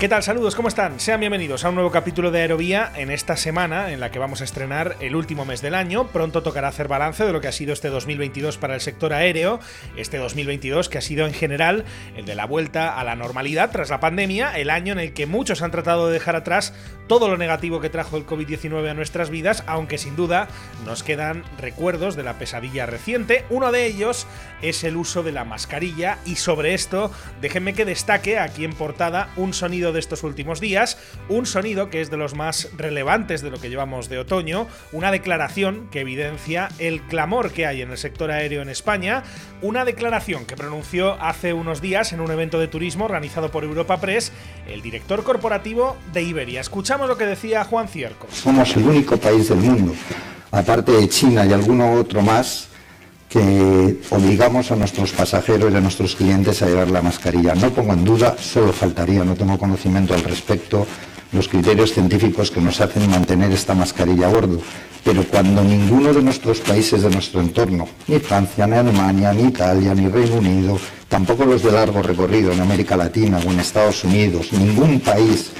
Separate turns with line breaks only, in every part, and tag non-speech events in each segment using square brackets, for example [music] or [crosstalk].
¿Qué tal? Saludos, ¿cómo están? Sean bienvenidos a un nuevo capítulo de Aerovía en esta semana en la que vamos a estrenar el último mes del año. Pronto tocará hacer balance de lo que ha sido este 2022 para el sector aéreo, este 2022 que ha sido en general el de la vuelta a la normalidad tras la pandemia, el año en el que muchos han tratado de dejar atrás todo lo negativo que trajo el COVID-19 a nuestras vidas, aunque sin duda nos quedan recuerdos de la pesadilla reciente. Uno de ellos es el uso de la mascarilla y sobre esto déjenme que destaque aquí en portada un sonido de estos últimos días, un sonido que es de los más relevantes de lo que llevamos de otoño, una declaración que evidencia el clamor que hay en el sector aéreo en España, una declaración que pronunció hace unos días en un evento de turismo organizado por Europa Press el director corporativo de Iberia. Escuchamos lo que decía Juan Cierco.
Somos el único país del mundo, aparte de China y alguno otro más, que obligamos a nuestros pasajeros y a nuestros clientes a llevar la mascarilla. No pongo en duda, solo faltaría, no tengo conocimiento al respecto, los criterios científicos que nos hacen mantener esta mascarilla a bordo. Pero cuando ninguno de nuestros países de nuestro entorno, ni Francia, ni Alemania, ni Italia, ni Reino Unido, tampoco los de largo recorrido en América Latina o en Estados Unidos, ningún país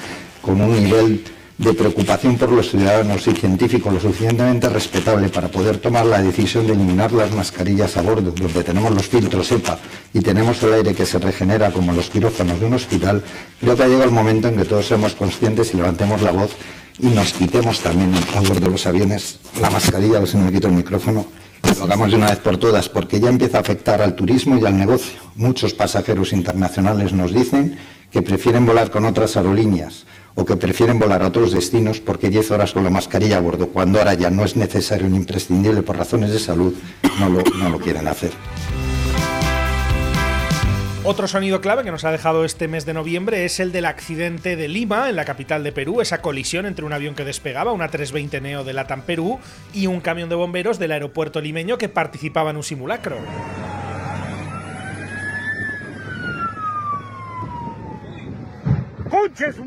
con un nivel de preocupación por los ciudadanos y científicos lo suficientemente respetable para poder tomar la decisión de eliminar las mascarillas a bordo, donde tenemos los filtros EPA y tenemos el aire que se regenera como los quirófanos de un hospital, creo que ha llegado el momento en que todos seamos conscientes y levantemos la voz y nos quitemos también a bordo de los aviones la mascarilla, a ver si me quito el micrófono, lo hagamos de una vez por todas, porque ya empieza a afectar al turismo y al negocio. Muchos pasajeros internacionales nos dicen que prefieren volar con otras aerolíneas o que prefieren volar a otros destinos porque 10 horas con la mascarilla a bordo, cuando ahora ya no es necesario ni imprescindible por razones de salud, no lo, quieren hacer.
Otro sonido clave que nos ha dejado este mes de noviembre es el del accidente de Lima, en la capital de Perú, esa colisión entre un avión que despegaba, una 320 Neo de Latam Perú, y un camión de bomberos del aeropuerto limeño que participaba en un simulacro.
¡Conche su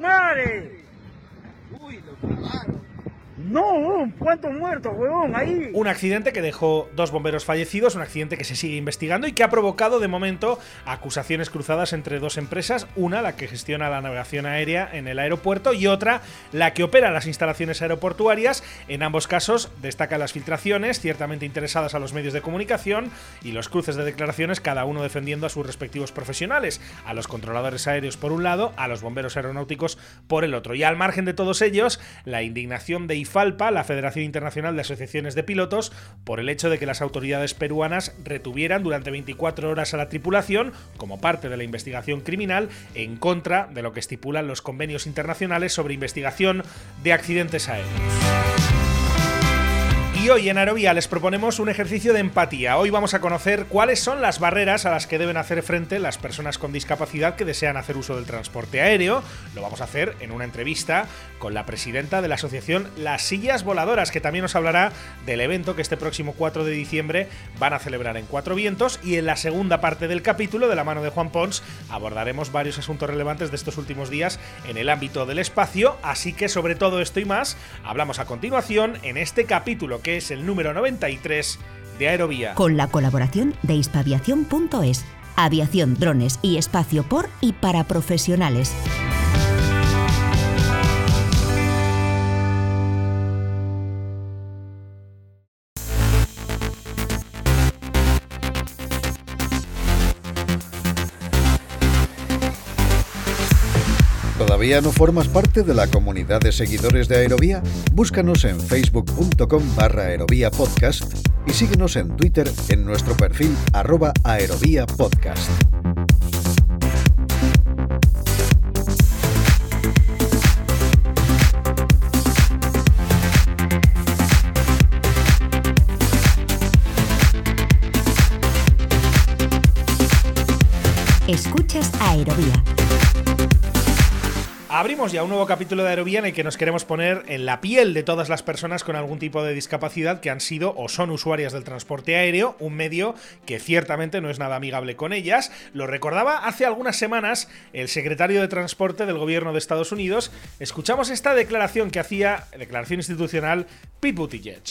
No, ¿cuántos muertos, huevón? Ahí.
Un accidente que dejó dos bomberos fallecidos, un accidente que se sigue investigando y que ha provocado de momento acusaciones cruzadas entre dos empresas, una la que gestiona la navegación aérea en el aeropuerto y otra la que opera las instalaciones aeroportuarias. En ambos casos destacan las filtraciones, ciertamente interesadas a los medios de comunicación y los cruces de declaraciones, cada uno defendiendo a sus respectivos profesionales, a los controladores aéreos por un lado, a los bomberos aeronáuticos por el otro. Y al margen de todos ellos, la indignación de La Federación Internacional de Asociaciones de Pilotos, por el hecho de que las autoridades peruanas retuvieran durante 24 horas a la tripulación como parte de la investigación criminal en contra de lo que estipulan los convenios internacionales sobre investigación de accidentes aéreos. Y hoy en Aerovía les proponemos un ejercicio de empatía. Hoy vamos a conocer cuáles son las barreras a las que deben hacer frente las personas con discapacidad que desean hacer uso del transporte aéreo. Lo vamos a hacer en una entrevista con la presidenta de la asociación Las Sillas Voladoras, que también nos hablará del evento que este próximo 4 de diciembre van a celebrar en Cuatro Vientos. Y en la segunda parte del capítulo, de la mano de Juan Pons, abordaremos varios asuntos relevantes de estos últimos días en el ámbito del espacio. Así que sobre todo esto y más, hablamos a continuación en este capítulo que es el número 93 de Aerovía.
Con la colaboración de hispaviación.es. Aviación, drones y espacio por y para profesionales.
¿Todavía no formas parte de la comunidad de seguidores de Aerovía? Búscanos en facebook.com barra podcast y síguenos en Twitter en nuestro perfil arroba podcast.
Escuchas Aerovía
Abrimos ya un nuevo capítulo de Aerovía en el que nos queremos poner en la piel de todas las personas con algún tipo de discapacidad que han sido o son usuarias del transporte aéreo, un medio que ciertamente no es nada amigable con ellas. Lo recordaba hace algunas semanas el secretario de Transporte del gobierno de Estados Unidos. Escuchamos esta declaración que hacía, declaración institucional, Pete Buttigieg.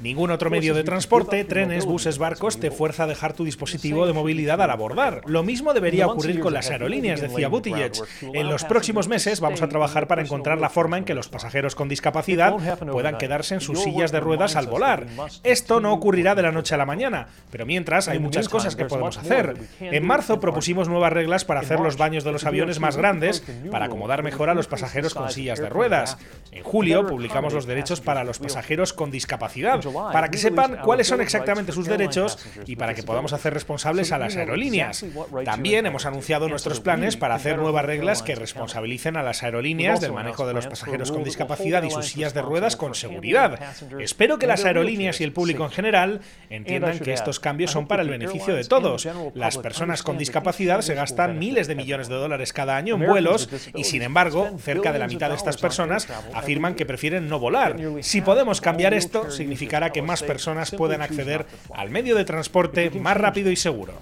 Ningún otro medio de transporte, trenes, buses, barcos, te fuerza a dejar tu dispositivo de movilidad al abordar. Lo mismo debería ocurrir con la las aerolíneas, decía Buttigieg. En los próximos meses vamos a trabajar para encontrar la forma en que los pasajeros con discapacidad puedan quedarse en sus sillas de ruedas al volar. Esto no ocurrirá de la noche a la mañana, pero mientras hay muchas cosas que podemos hacer. En marzo propusimos nuevas reglas para hacer los baños de los aviones más grandes, para acomodar mejor a los pasajeros con sillas de ruedas. En julio publicamos los derechos para los pasajeros con discapacidad, para que sepan cuáles son exactamente sus derechos y para que podamos hacer responsables a las aerolíneas. También hemos anunciado nuestros planes para hacer nuevas reglas que responsabilicen a las aerolíneas del manejo de los pasajeros con discapacidad y sus sillas de ruedas con seguridad. Espero que las aerolíneas y el público en general entiendan que estos cambios son para el beneficio de todos. Las personas con discapacidad se gastan miles de millones de dólares cada año en vuelos y, sin embargo, cerca de la mitad de estas personas afirman que prefieren no volar. Si podemos cambiar esto, significará que más personas puedan acceder al medio de transporte más rápido y seguro.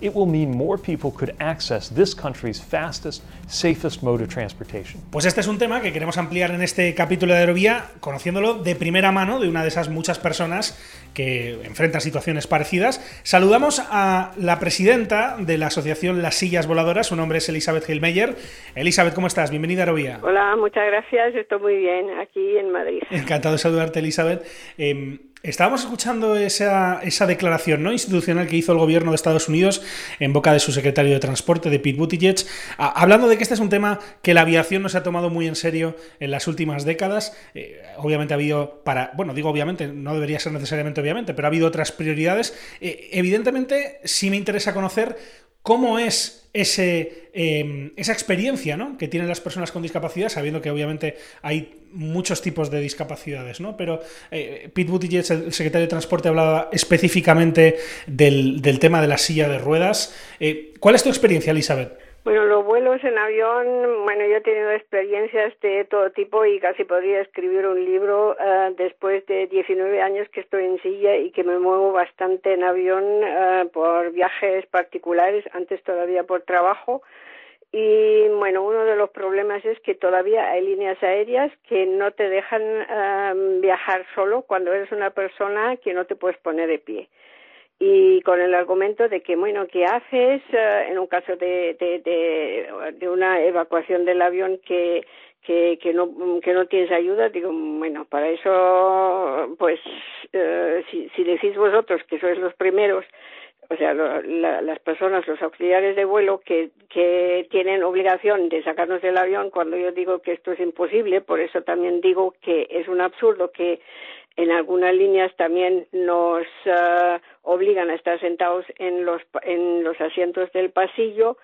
Pues este es un tema que queremos ampliar en este capítulo de Aerovía, conociéndolo de primera mano de una de esas muchas personas que enfrentan situaciones parecidas. Saludamos a la presidenta de la asociación Las Sillas Voladoras, su nombre es Elizabeth Hilmeyer. Elizabeth, ¿cómo estás? Bienvenida a Aerovía.
Hola, muchas gracias, estoy muy bien aquí en Madrid.
Encantado de saludarte, Elizabeth. Em, Estábamos escuchando esa, esa, declaración ¿no? institucional que hizo el gobierno de Estados Unidos en boca de su secretario de Transporte, de Pete Buttigieg, hablando de que este es un tema que la aviación no se ha tomado muy en serio en las últimas décadas. Eh, obviamente ha habido, para, bueno, digo obviamente, no debería ser necesariamente obviamente, pero ha habido otras prioridades. Eh, evidentemente, sí me interesa conocer cómo es ese, em, esa experiencia ¿no? que tienen las personas con discapacidad, sabiendo que obviamente hay muchos tipos de discapacidades, ¿no? Pero eh, Pete Buttigieg, el secretario de Transporte, hablaba específicamente del, del tema de la silla de ruedas. Eh, ¿Cuál es tu experiencia, Elizabeth?
Bueno, los vuelos en avión, bueno, yo he tenido experiencias de todo tipo y casi podría escribir un libro uh, después de 19 años que estoy en silla y que me muevo bastante en avión uh, por viajes particulares, antes todavía por trabajo. Y bueno, uno de los problemas es que todavía hay líneas aéreas que no te dejan uh, viajar solo cuando eres una persona que no te puedes poner de pie y con el argumento de que, bueno, ¿qué haces eh, en un caso de, de, una evacuación del avión que, que, que, no, que no tienes ayuda? Digo, bueno, para eso, pues, eh, si, si decís vosotros que sois los primeros, o sea, las personas, los auxiliares de vuelo que, que tienen obligación de sacarnos del avión cuando yo digo que esto es imposible, por eso también digo que es un absurdo que en algunas líneas también nos uh, obligan a estar sentados en los, en los asientos del pasillo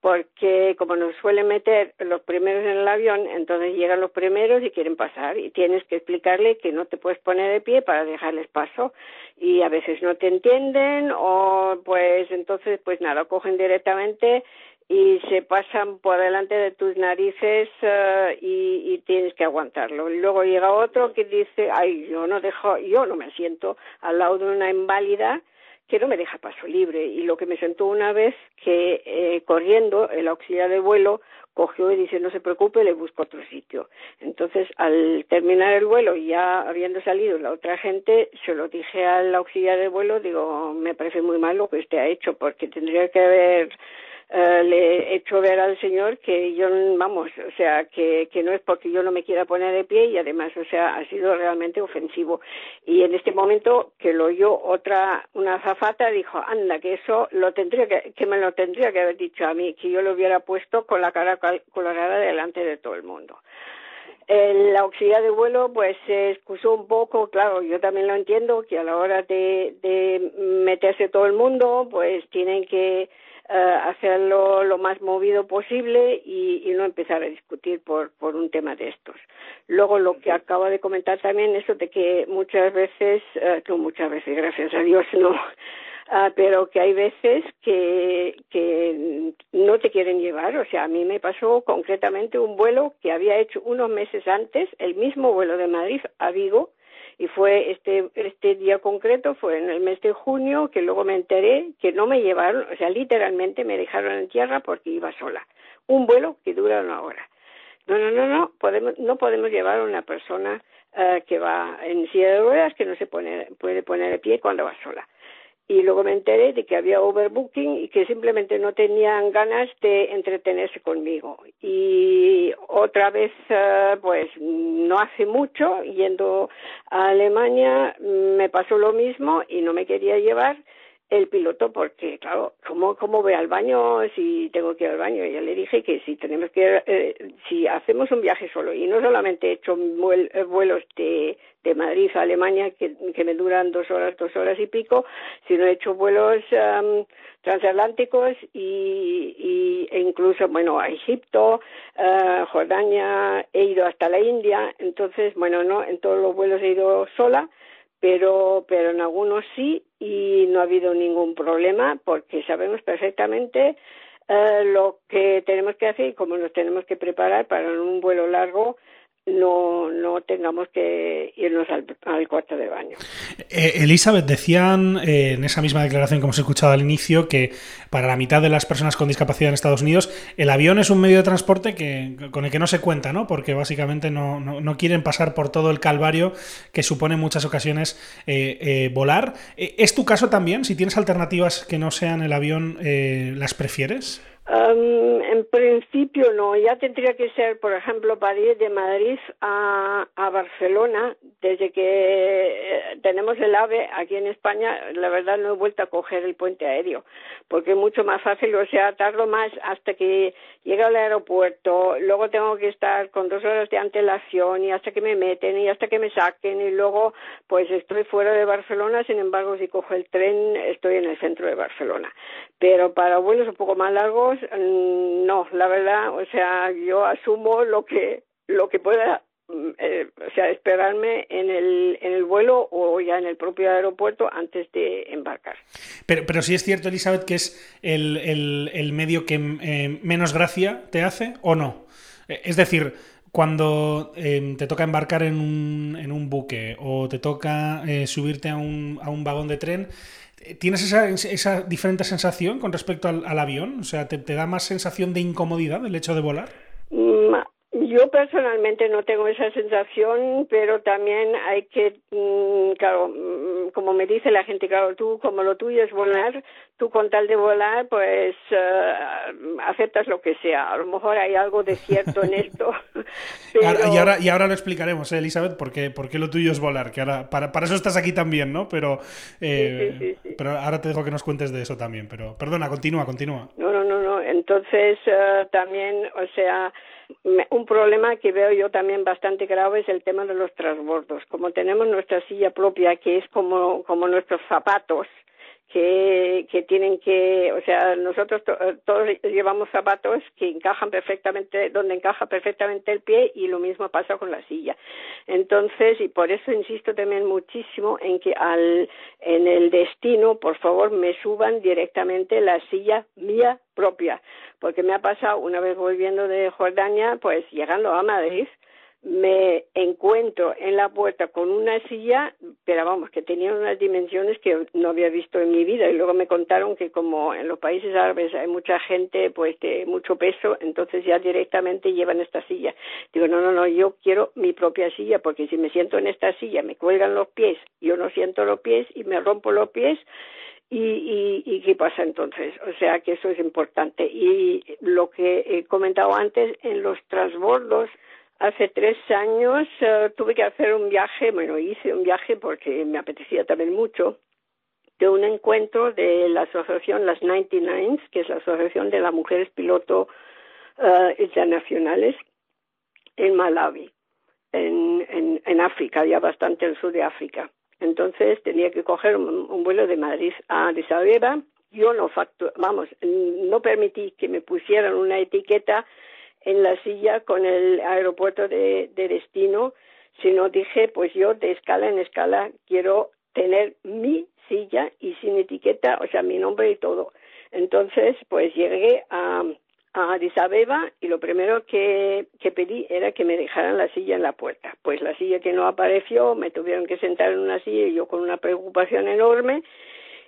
porque como nos suelen meter los primeros en el avión, entonces llegan los primeros y quieren pasar y tienes que explicarle que no te puedes poner de pie para dejarles paso y a veces no te entienden o pues entonces pues nada, cogen directamente y se pasan por delante de tus narices uh, y, tienes que aguantarlo. Luego llega otro que dice, ay, yo no dejo, yo no me siento al lado de una inválida que no me deja paso libre. Y lo que me sentó una vez que eh, corriendo el auxiliar de vuelo cogió y dice no se preocupe, le busco otro sitio. Entonces, al terminar el vuelo y ya habiendo salido la otra gente, se lo dije al auxiliar de vuelo, digo, me parece muy mal lo que usted ha hecho, porque tendría que haber eh, le he hecho ver al señor que yo, vamos, o sea, que, que no es porque yo no me quiera poner de pie y además, o sea, ha sido realmente ofensivo. Y en este momento que lo oyó otra, una azafata, dijo, anda, que eso lo tendría que, que me lo tendría que haber dicho a mí, que yo lo hubiera puesto con la cara colorada delante de todo el mundo. La auxiliar de vuelo pues se excusó un poco, claro, yo también lo entiendo, que a la hora de, de meterse todo el mundo pues tienen que eh, hacerlo lo más movido posible y, y, no empezar a discutir por, por un tema de estos. Luego lo que acaba de comentar también, eso de que muchas veces, eh, que muchas veces, gracias a Dios, no, [laughs] Ah, pero que hay veces que, que no te quieren llevar. O sea, a mí me pasó concretamente un vuelo que había hecho unos meses antes, el mismo vuelo de Madrid a Vigo, y fue este este día concreto fue en el mes de junio que luego me enteré que no me llevaron, o sea, literalmente me dejaron en tierra porque iba sola. Un vuelo que dura una hora. No, no, no, no, podemos, no podemos llevar a una persona uh, que va en silla de ruedas que no se pone, puede poner de pie cuando va sola y luego me enteré de que había overbooking y que simplemente no tenían ganas de entretenerse conmigo. Y otra vez, eh, pues no hace mucho, yendo a Alemania, me pasó lo mismo y no me quería llevar el piloto porque claro cómo cómo voy al baño si tengo que ir al baño ya le dije que si tenemos que eh, si hacemos un viaje solo y no solamente he hecho eh, vuelos de de Madrid a Alemania que, que me duran dos horas dos horas y pico sino he hecho vuelos transatlánticos y, y e incluso bueno a Egipto uh, Jordania he ido hasta la India. Entonces bueno no en todos los vuelos he ido sola pero pero en algunos sí y no ha habido ningún problema porque sabemos perfectamente eh, lo que tenemos que hacer y cómo nos tenemos que preparar para un vuelo largo no, no tengamos que irnos al, al cuarto de baño.
Eh, Elizabeth, decían eh, en esa misma declaración que hemos escuchado al inicio que para la mitad de las personas con discapacidad en Estados Unidos el avión es un medio de transporte que, con el que no se cuenta, ¿no? porque básicamente no, no, no quieren pasar por todo el calvario que supone en muchas ocasiones eh, eh volar. ¿Es tu caso también? Si tienes alternativas que no sean el avión, ¿las prefieres?
Um, en principio no, ya tendría que ser, por ejemplo, para ir de Madrid a, Barcelona, desde que eh, tenemos el AVE aquí en España, la verdad no he vuelto a coger el puente aéreo, porque es mucho más fácil, o sea, tardo más hasta que llegue al aeropuerto, luego tengo que estar con dos horas de antelación y hasta que me meten y hasta que me saquen. Y luego pues estoy fuera de Barcelona, sin embargo si cojo el tren estoy en el centro de Barcelona. Pero para vuelos un poco más largos Mm, no, la verdad, o sea, yo asumo lo que lo que pueda mm, eh, o sea, esperarme en el, en el vuelo o ya en el propio aeropuerto antes de embarcar.
Pero, pero sí es cierto, Elizabeth, que es el, el, el medio que eh, menos gracia te hace o no. Eh, es decir, cuando eh, te toca embarcar en un, en un buque o te toca eh, subirte a un, a un vagón de tren, ¿Tienes esa, esa diferente sensación con respecto al, al avión? O sea, ¿te, ¿te, da más sensación de incomodidad el hecho de volar?
Yo personalmente no tengo esa sensación, pero también hay que, mm, claro, mm, como me dice la gente, claro, tú como lo tuyo es volar, tú con tal de volar, pues uh, aceptas lo que sea. A lo mejor hay algo de cierto en esto. [laughs] [laughs]
pero... y, ahora, y ahora lo explicaremos, ¿eh, Elizabeth, por qué, por qué lo tuyo es volar, que ahora, para, para eso estás aquí también, ¿no? Pero, eh, sí, sí, sí, pero ahora te dejo que nos cuentes de eso también. Pero perdona, continúa, continúa.
No, no, no, no. Entonces, uh, también, o sea un problema que veo yo también bastante grave es el tema de los transbordos. Como tenemos nuestra silla propia, que es como, como nuestros zapatos, que, que tienen que, o sea, nosotros to, todos llevamos zapatos que encajan perfectamente, donde encaja perfectamente el pie y lo mismo pasa con la silla. Entonces, y por eso insisto también muchísimo en que al, en el destino, por favor, me suban directamente la silla mía propia, porque me ha pasado una vez volviendo de Jordania, pues llegando a Madrid, me encuentro en la puerta con una silla, pero vamos, que tenía unas dimensiones que no había visto en mi vida. Y luego me contaron que como en los países árabes hay mucha gente pues de mucho peso, entonces ya directamente llevan esta silla. Digo, no, no, no, yo quiero mi propia silla, porque si me siento en esta silla me cuelgan los pies, yo no siento los pies y me rompo los pies, y, y, y, qué pasa entonces. O sea que eso es importante. Y lo que he comentado antes, en los transbordos, hace tres años uh, tuve que hacer un viaje, bueno, hice un viaje porque me apetecía también mucho, de un encuentro de la asociación Las 99, que es la asociación de las mujeres piloto uh, internacionales, en Malawi, en, en, en África, ya bastante al sur de África. Entonces tenía que coger un, un vuelo de Madrid a Addis Abeba. Yo no factu vamos, no permití que me pusieran una etiqueta en la silla con el aeropuerto de, de destino, sino dije, pues yo de escala en escala quiero tener mi silla y sin etiqueta, o sea, mi nombre y todo. Entonces, pues llegué a, a Addis Abeba y lo primero que, que pedí era que me dejaran la silla en la puerta. Pues la silla que no apareció, me tuvieron que sentar en una silla y yo con una preocupación enorme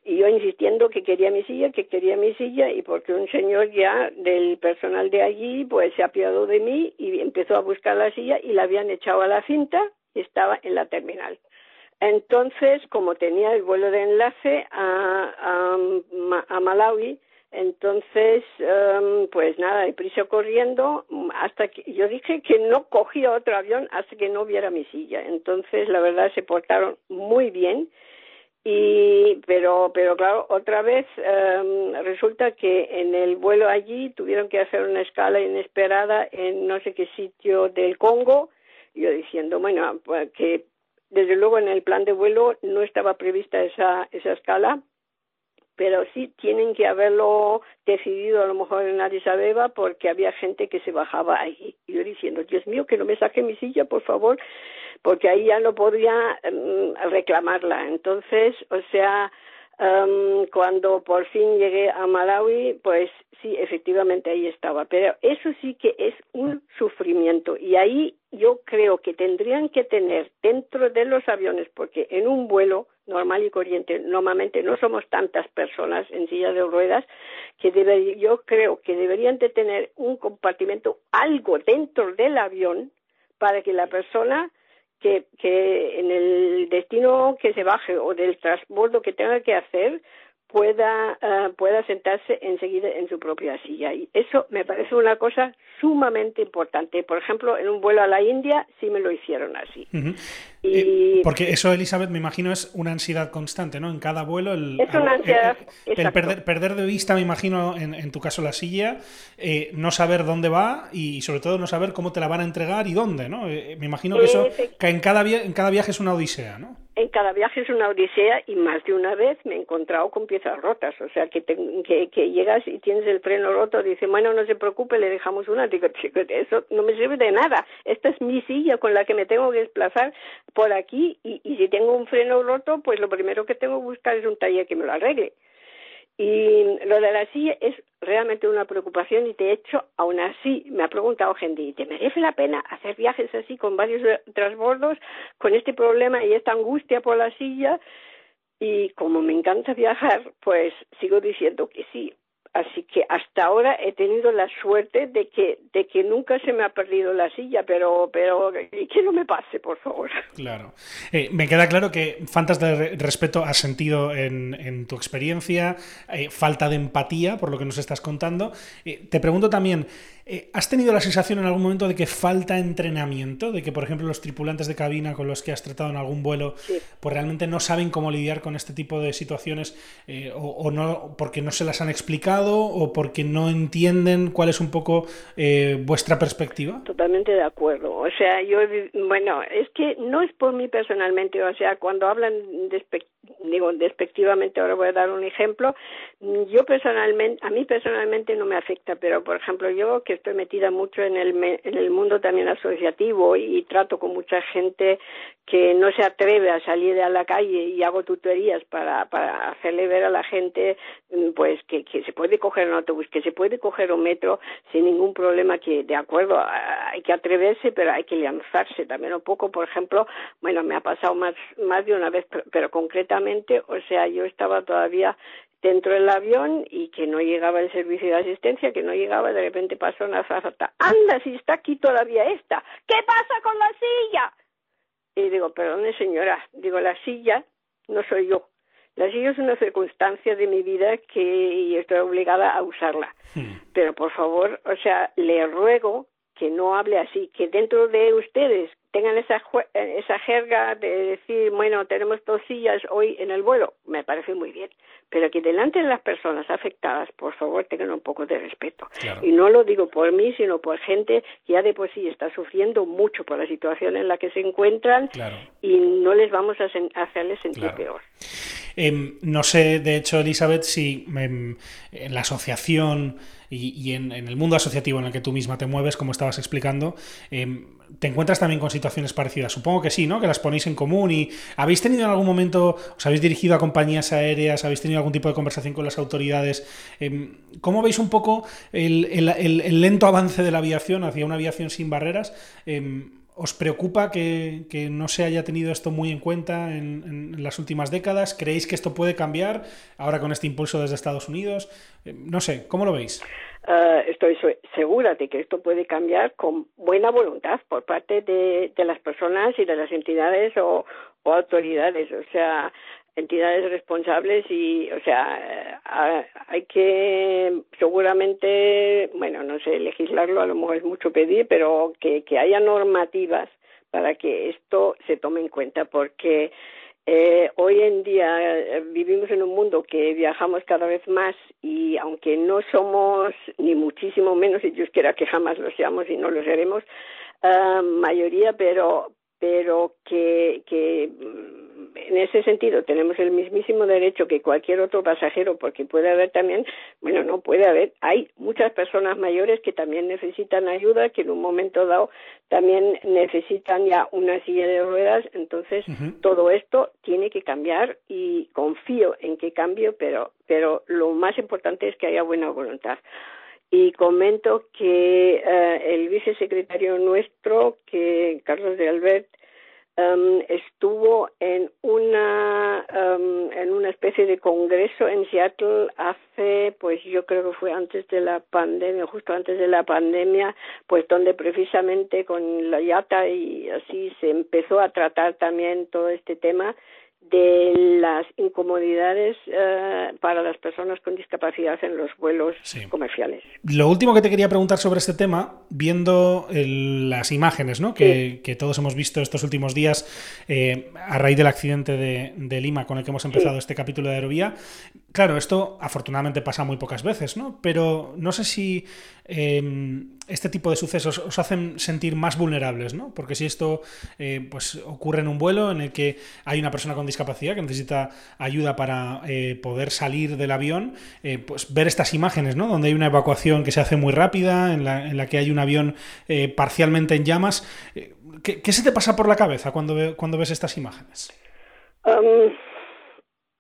y yo insistiendo que quería mi silla, que quería mi silla y porque un señor ya del personal de allí pues se apiadó de mí y empezó a buscar la silla y la habían echado a la cinta y estaba en la terminal. Entonces, como tenía el vuelo de enlace a, a, Malawi, entonces, um, pues nada, deprisa corriendo hasta que yo dije que no cogía otro avión hasta que no viera mi silla. Entonces, la verdad, se portaron muy bien. Y, pero, pero claro, otra vez um, resulta que en el vuelo allí tuvieron que hacer una escala inesperada en no sé qué sitio del Congo. Yo diciendo, bueno, pues que desde luego en el plan de vuelo no estaba prevista esa, esa escala, pero sí tienen que haberlo decidido a lo mejor en Addis Abeba porque había gente que se bajaba ahí. Yo diciendo, Dios mío, que no me saque mi silla, por favor, porque ahí ya no podría mm, reclamarla. Entonces, o sea, Um, cuando por fin llegué a Malawi, pues sí, efectivamente ahí estaba. Pero eso sí que es un sufrimiento. Y ahí yo creo que tendrían que tener dentro de los aviones, porque en un vuelo normal y corriente, normalmente no somos tantas personas en silla de ruedas, que debe, yo creo que deberían de tener un compartimento, algo dentro del avión, para que la persona que, que en el destino que se baje o del transbordo que tenga que hacer pueda, uh, pueda sentarse enseguida en su propia silla. Y eso me parece una cosa sumamente importante. Por ejemplo, en un vuelo a la India sí me lo hicieron así.
Y... Porque eso, Elizabeth, me imagino es una ansiedad constante, ¿no? En cada vuelo. El,
es una ansiedad.
El, perder, perder, de vista, me imagino, en, en tu caso la silla, eh, no saber dónde va y sobre todo no saber cómo te la van a entregar y dónde, ¿no? Eh, me imagino que eso que en cada, en cada viaje es una odisea, ¿no?
en cada viaje es una odisea y más de una vez me he encontrado con piezas rotas. O sea, que, que, llegas y tienes el freno roto, dice, bueno, no se preocupe, le dejamos una. Digo, eso no me sirve de nada. Esta es mi silla con la que me tengo que desplazar por aquí y, y si tengo un freno roto, pues lo primero que tengo que buscar es un taller que me lo arregle. Y lo de la silla es realmente una preocupación y de hecho, aún así, me ha preguntado gente, ¿te merece la pena hacer viajes así con varios transbordos, con este problema y esta angustia por la silla? Y como me encanta viajar, pues sigo diciendo que sí. Así que hasta ahora he tenido la suerte de que, de que nunca se me ha perdido la silla, pero, pero que no me pase, por favor.
Claro. Eh, me queda claro que faltas de respeto has sentido en, en tu experiencia, eh, falta de empatía por lo que nos estás contando. Eh, te pregunto también, eh, ¿Has tenido la sensación en algún momento de que falta entrenamiento? De que, por ejemplo, los tripulantes de cabina con los que has tratado en algún vuelo, pues realmente no saben cómo lidiar con este tipo de situaciones eh, o, no porque no se las han explicado o porque no entienden cuál es un poco eh, vuestra perspectiva?
Totalmente de acuerdo. O sea, yo, bueno, es que no es por mí personalmente, o sea, cuando hablan digo despectivamente, ahora voy a dar un ejemplo, yo personalmente, a mí personalmente no me afecta, pero por ejemplo yo que estoy metida mucho en el, en el mundo también asociativo y, trato con mucha gente que no se atreve a salir a la calle y hago tutorías para, hacerle ver a la gente mm, pues que, que se puede coger un autobús, que se puede coger un metro sin ningún problema, que de acuerdo hay que atreverse, pero hay que lanzarse también un poco. Por ejemplo, bueno, me ha pasado más, más de una vez, pero concretamente, o sea, yo estaba todavía dentro del avión y que no llegaba el servicio de asistencia, que no llegaba, de repente pasó una zafata. Anda, si está aquí todavía esta. ¿Qué pasa con la silla? Y digo, perdone señora, digo, la silla no soy yo. La silla es una circunstancia de mi vida que estoy obligada a usarla. Hmm. Pero por favor, o sea, le ruego que no hable así, que dentro de ustedes tengan esa, esa jerga de decir, bueno, tenemos dos sillas hoy en el vuelo, me parece muy bien, pero que delante de las personas afectadas, por favor, tengan un poco de respeto. Y no lo digo por mí, sino por gente que ya de por sí está sufriendo mucho por la situación en la que se encuentran y no les vamos a hacerles sentir peor.
Em, no sé, de hecho, Elizabeth, si em, en la asociación y, en, el mundo asociativo en el que tú misma te mueves, como estabas explicando, em, te encuentras también con situaciones parecidas? Supongo que sí, ¿no? Que las ponéis en común y ¿habéis tenido en algún momento, os habéis dirigido a compañías aéreas, habéis tenido algún tipo de conversación con las autoridades? Em, ¿Cómo veis un poco el, lento avance de la aviación hacia una aviación sin barreras? ¿Os preocupa que, no se haya tenido esto muy en cuenta en, las últimas décadas? ¿Creéis que esto puede cambiar ahora con este impulso desde Estados Unidos? Em, no sé, ¿cómo lo veis?
Eh, estoy segura de que esto puede cambiar con buena voluntad por parte de, las personas y de las entidades o, autoridades. O sea, entidades responsables y, o sea, hay que seguramente, bueno, no sé, legislarlo a lo mejor es mucho pedir, pero que, que haya normativas para que esto se tome en cuenta, porque eh, hoy en día eh, vivimos en un mundo que viajamos cada vez más y aunque no somos ni muchísimo menos, y Dios quiera que jamás lo seamos y no lo seremos, uh, mayoría, pero pero que, que en ese sentido tenemos el mismísimo derecho que cualquier otro pasajero, porque puede haber también, bueno, no puede haber, hay muchas personas mayores que también necesitan ayuda, que en un momento dado también necesitan ya una silla de ruedas, entonces todo esto tiene que cambiar y confío en que cambie, pero, pero lo más importante es que haya buena voluntad. Y comento que eh, el vicesecretario nuestro, que Carlos de Albert, em, estuvo en una em, en una especie de congreso en Seattle hace pues yo creo que fue antes de la pandemia justo antes de la pandemia pues donde precisamente con la IATA y así se empezó a tratar también todo este tema de las incomodidades eh, para las personas con discapacidad en los vuelos comerciales.
Lo último que te quería preguntar sobre este tema, viendo las imágenes ¿no? que, todos hemos visto estos últimos días eh, a raíz del accidente de, Lima con el que hemos empezado este capítulo de Aerovía, claro, esto afortunadamente pasa muy pocas veces, ¿no? pero no sé si Em, este tipo de sucesos os hacen sentir más vulnerables, ¿no? Porque si esto eh, pues ocurre en un vuelo en el que hay una persona con discapacidad que necesita ayuda para eh, poder salir del avión, eh, pues ver estas imágenes, ¿no? Donde hay una evacuación que se hace muy rápida, en la, que hay un avión parcialmente en llamas. ¿qué, se te pasa por la cabeza cuando, cuando ves estas imágenes?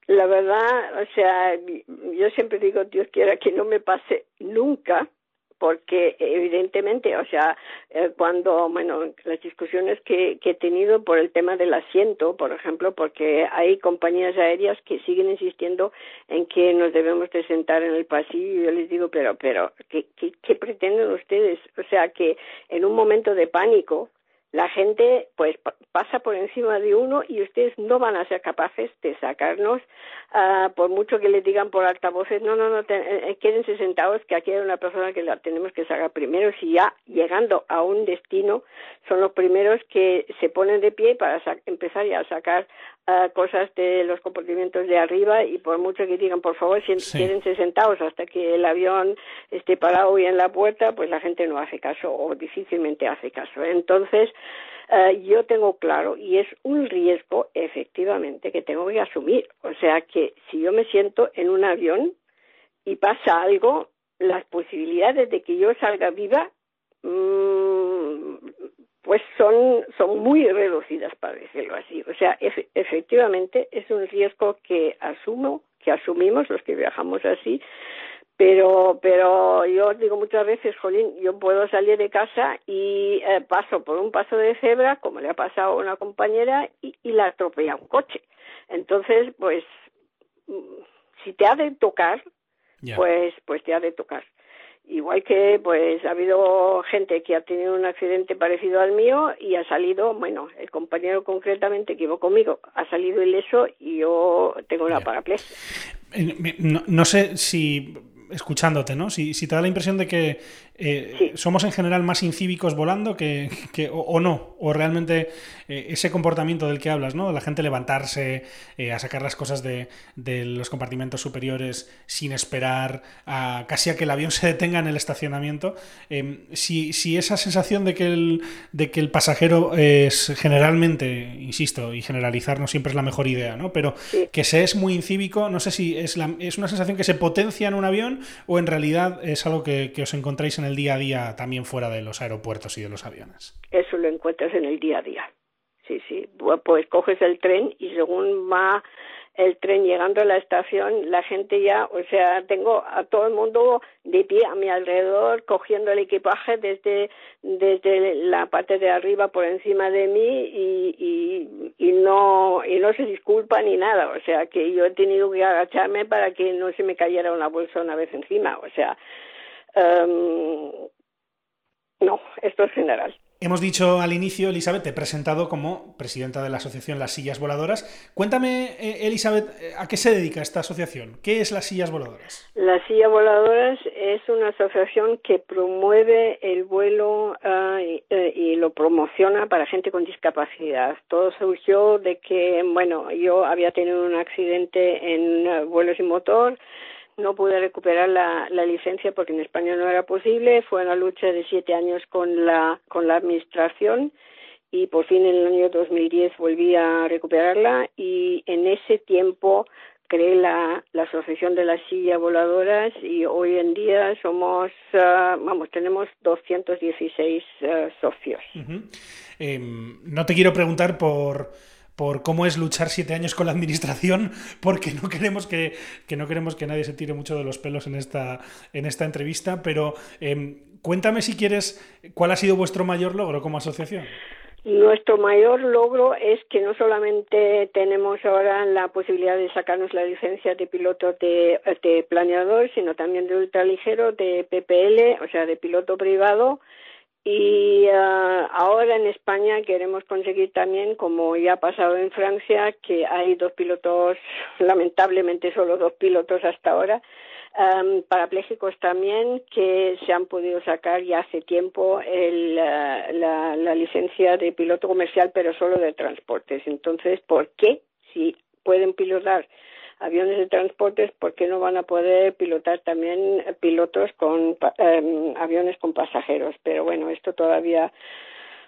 La verdad, o sea, yo siempre digo, Dios quiera que no me pase nunca, porque evidentemente, o sea, eh, cuando, bueno, las discusiones que, que, he tenido por el tema del asiento, por ejemplo, porque hay compañías aéreas que siguen insistiendo en que nos debemos de sentar en el pasillo yo les digo, pero, pero, ¿qué, qué, qué pretenden ustedes? O sea, que en un momento de pánico, la gente pues pasa por encima de uno y ustedes no van a ser capaces de sacarnos uh, por mucho que le digan por altavoces no no no eh, quédense sentados que aquí hay una persona que la tenemos que sacar primero si ya llegando a un destino son los primeros que se ponen de pie para empezar ya a sacar cosas de los comportamientos de arriba y por mucho que digan por favor si quédense sentados hasta que el avión esté parado y en la puerta pues la gente no hace caso o difícilmente hace caso. Entonces eh, yo tengo claro y es un riesgo efectivamente que tengo que asumir. O sea que si yo me siento en un avión y pasa algo las posibilidades de que yo salga viva mmm, pues son, son muy reducidas, para decirlo así. O sea, efectivamente es un riesgo que asumo, que asumimos los que viajamos así, pero pero yo digo muchas veces, Jolín, yo puedo salir de casa y eh, paso por un paso de cebra, como le ha pasado a una compañera, y, y la atropella un coche. Entonces, pues, mm, si te ha de tocar, pues, pues te ha de tocar. Igual que pues ha habido gente que ha tenido un accidente parecido al mío y ha salido, bueno, el compañero concretamente que iba conmigo ha salido ileso y yo tengo una paraplegia.
Eh, no, sé si escuchándote, ¿no? Si, si, te da la impresión de que eh, somos en general más incívicos volando que, o, no, o realmente eh, ese comportamiento del que hablas, ¿no? La gente levantarse, eh, a sacar las cosas de, los compartimentos superiores sin esperar, a, casi a que el avión se detenga en el estacionamiento. Em, si, si, esa sensación de que el, de que el pasajero es generalmente, insisto, y generalizar no siempre es la mejor idea, ¿no? Pero que se es muy incívico, no sé si es, la, es una sensación que se potencia en un avión o en realidad es algo que, que os encontráis en el día a día también fuera de los aeropuertos y de los aviones?
Es eso lo encuentras en el día a día. Sí, sí, pues coges el tren y según va el tren llegando a la estación, la gente ya, o sea, tengo a todo el mundo de pie a mi alrededor cogiendo el equipaje desde, desde la parte de arriba por encima de mí y, y no y no se disculpa ni nada, o sea, que yo he tenido que agacharme para que no se me cayera una bolsa una vez encima, o sea, um, no, esto es general.
Hemos dicho al inicio, Elizabeth, te he presentado como presidenta de la asociación Las Sillas Voladoras. Cuéntame, eh, Elizabeth, eh, ¿a qué se dedica esta asociación? ¿Qué es Las Sillas Voladoras?
Las Sillas Voladoras es una asociación que promueve el vuelo uh, y, y, lo promociona para gente con discapacidad. Todo surgió de que, bueno, yo había tenido un accidente en uh, vuelo sin motor, no pude recuperar la, la, licencia porque en España no era posible. Fue una lucha de siete años con la, con la administración y por fin en el año 2010 volví a recuperarla y en ese tiempo creé la, Asociación de las Sillas Voladoras y hoy en día somos, uh, vamos, tenemos 216 uh, socios.
Uh no te quiero preguntar por por cómo es luchar siete años con la administración, porque no queremos que, que, no queremos que nadie se tire mucho de los pelos en esta, en esta entrevista, pero eh, cuéntame si quieres cuál ha sido vuestro mayor logro como asociación.
Nuestro mayor logro es que no solamente tenemos ahora la posibilidad de sacarnos la licencia de piloto de, de planeador, sino también de ultraligero, de PPL, o sea, de piloto privado, y uh, ahora en España queremos conseguir también, como ya ha pasado en Francia, que hay dos pilotos, lamentablemente solo dos pilotos hasta ahora, um, parapléjicos también, que se han podido sacar ya hace tiempo el, uh, la, la licencia de piloto comercial, pero solo de transportes. Entonces, ¿por qué? Si pueden pilotar aviones de transportes, ¿por qué no van a poder pilotar también pilotos con eh, aviones con pasajeros? Pero bueno, esto todavía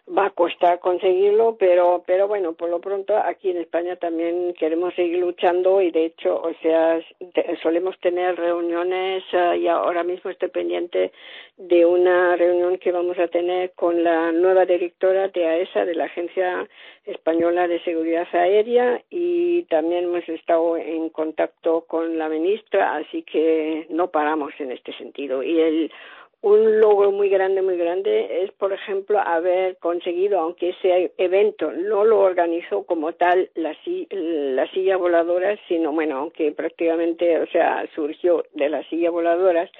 va a costar conseguirlo, pero pero bueno, por lo pronto aquí en España también queremos seguir luchando y de hecho, o sea, solemos tener reuniones uh, y ahora mismo estoy pendiente de una reunión que vamos a tener con la nueva directora de AESA, de la Agencia Española de Seguridad Aérea y también hemos estado en contacto con la ministra, así que no paramos en este sentido. Y el un logro muy grande, muy grande es, por ejemplo, haber conseguido, aunque ese evento no lo organizó como tal la, la silla voladora, sino, bueno, aunque prácticamente, o sea, surgió de la silla voladoras,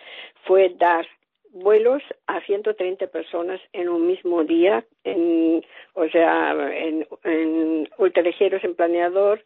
fue dar vuelos a 130 personas en un mismo día, en, o sea, en, en ultraligeros, en planeador,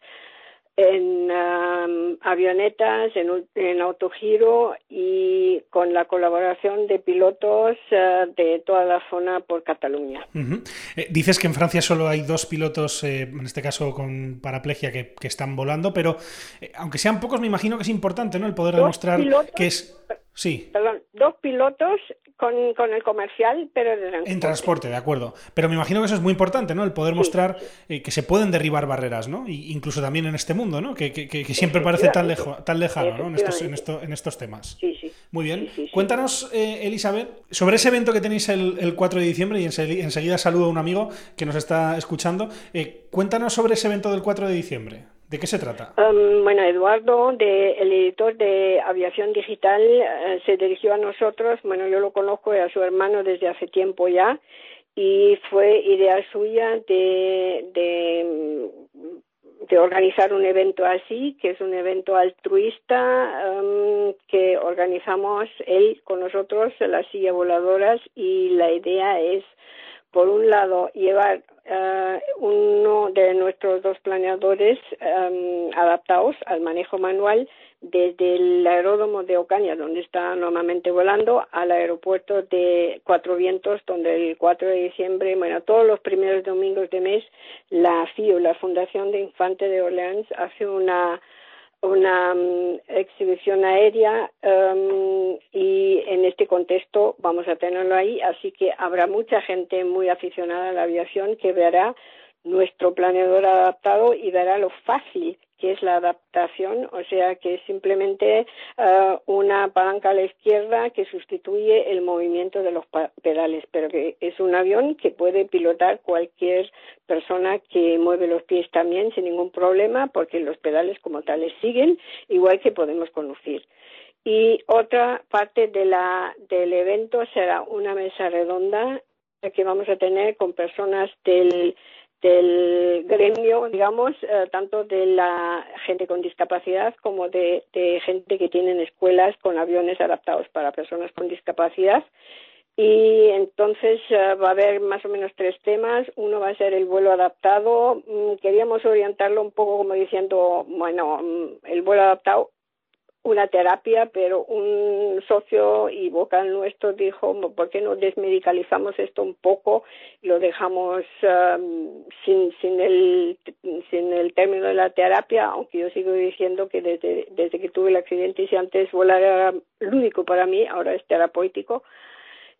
en um, avionetas, en, en, autogiro y con la colaboración de pilotos uh, de toda la zona por Cataluña.
Uh -huh. eh, dices que en Francia solo hay dos pilotos, eh, en este caso con paraplegia, que, que están volando, pero eh, aunque sean pocos, me imagino que es importante ¿no? el poder
¿Dos
demostrar
pilotos?
que es... Sí.
Perdón, dos pilotos con, con, el comercial, pero de transporte.
En transporte, de acuerdo. Pero me imagino que eso es muy importante, ¿no? El poder sí, mostrar eh, que se pueden derribar barreras, ¿no? Y incluso también en este mundo, ¿no? Que, que, que siempre parece tan, lejo, tan lejano, ¿no? En estos, en, esto, en estos temas.
Sí, sí.
Muy bien. Cuéntanos, eh, Elizabeth, sobre ese evento que tenéis el, el 4 de diciembre, y enseguida, saludo a un amigo que nos está escuchando. Eh, cuéntanos sobre ese evento del 4 de diciembre. ¿De qué se trata?
Um, bueno, Eduardo, de, el editor de Aviación Digital, uh, se dirigió a nosotros. Bueno, yo lo conozco a su hermano desde hace tiempo ya y fue idea suya de, de, de organizar un evento así, que es un evento altruista um, que organizamos él con nosotros, las silla voladoras, y la idea es por un lado, llevar uh, uno de nuestros dos planeadores um, adaptados al manejo manual desde el aeródromo de Ocaña, donde está normalmente volando, al aeropuerto de Cuatro Vientos, donde el 4 de diciembre, bueno, todos los primeros domingos de mes, la FIO, la Fundación de Infante de Orleans, hace una una um, exhibición aérea um, y en este contexto vamos a tenerlo ahí, así que habrá mucha gente muy aficionada a la aviación que verá nuestro planeador adaptado y verá lo fácil que es la adaptación, o sea que es simplemente eh, una palanca a la izquierda que sustituye el movimiento de los pedales, pero que es un avión que puede pilotar cualquier persona que mueve los pies también sin ningún problema, porque los pedales como tales siguen, igual que podemos conducir. Y otra parte de la, del evento será una mesa redonda que vamos a tener con personas del del gremio, digamos, eh, tanto de la gente con discapacidad como de, gente que tienen escuelas con aviones adaptados para personas con discapacidad. Y entonces eh, va a haber más o menos tres temas. Uno va a ser el vuelo adaptado. Mm, queríamos orientarlo un poco como diciendo, bueno, mm, el vuelo adaptado una terapia, pero un socio y vocal nuestro dijo, ¿por qué no desmedicalizamos esto un poco lo dejamos um, sin, sin, el, sin el término de la terapia? Aunque yo sigo diciendo que desde, que tuve el accidente y si antes volar era lúdico para mí, ahora es terapéutico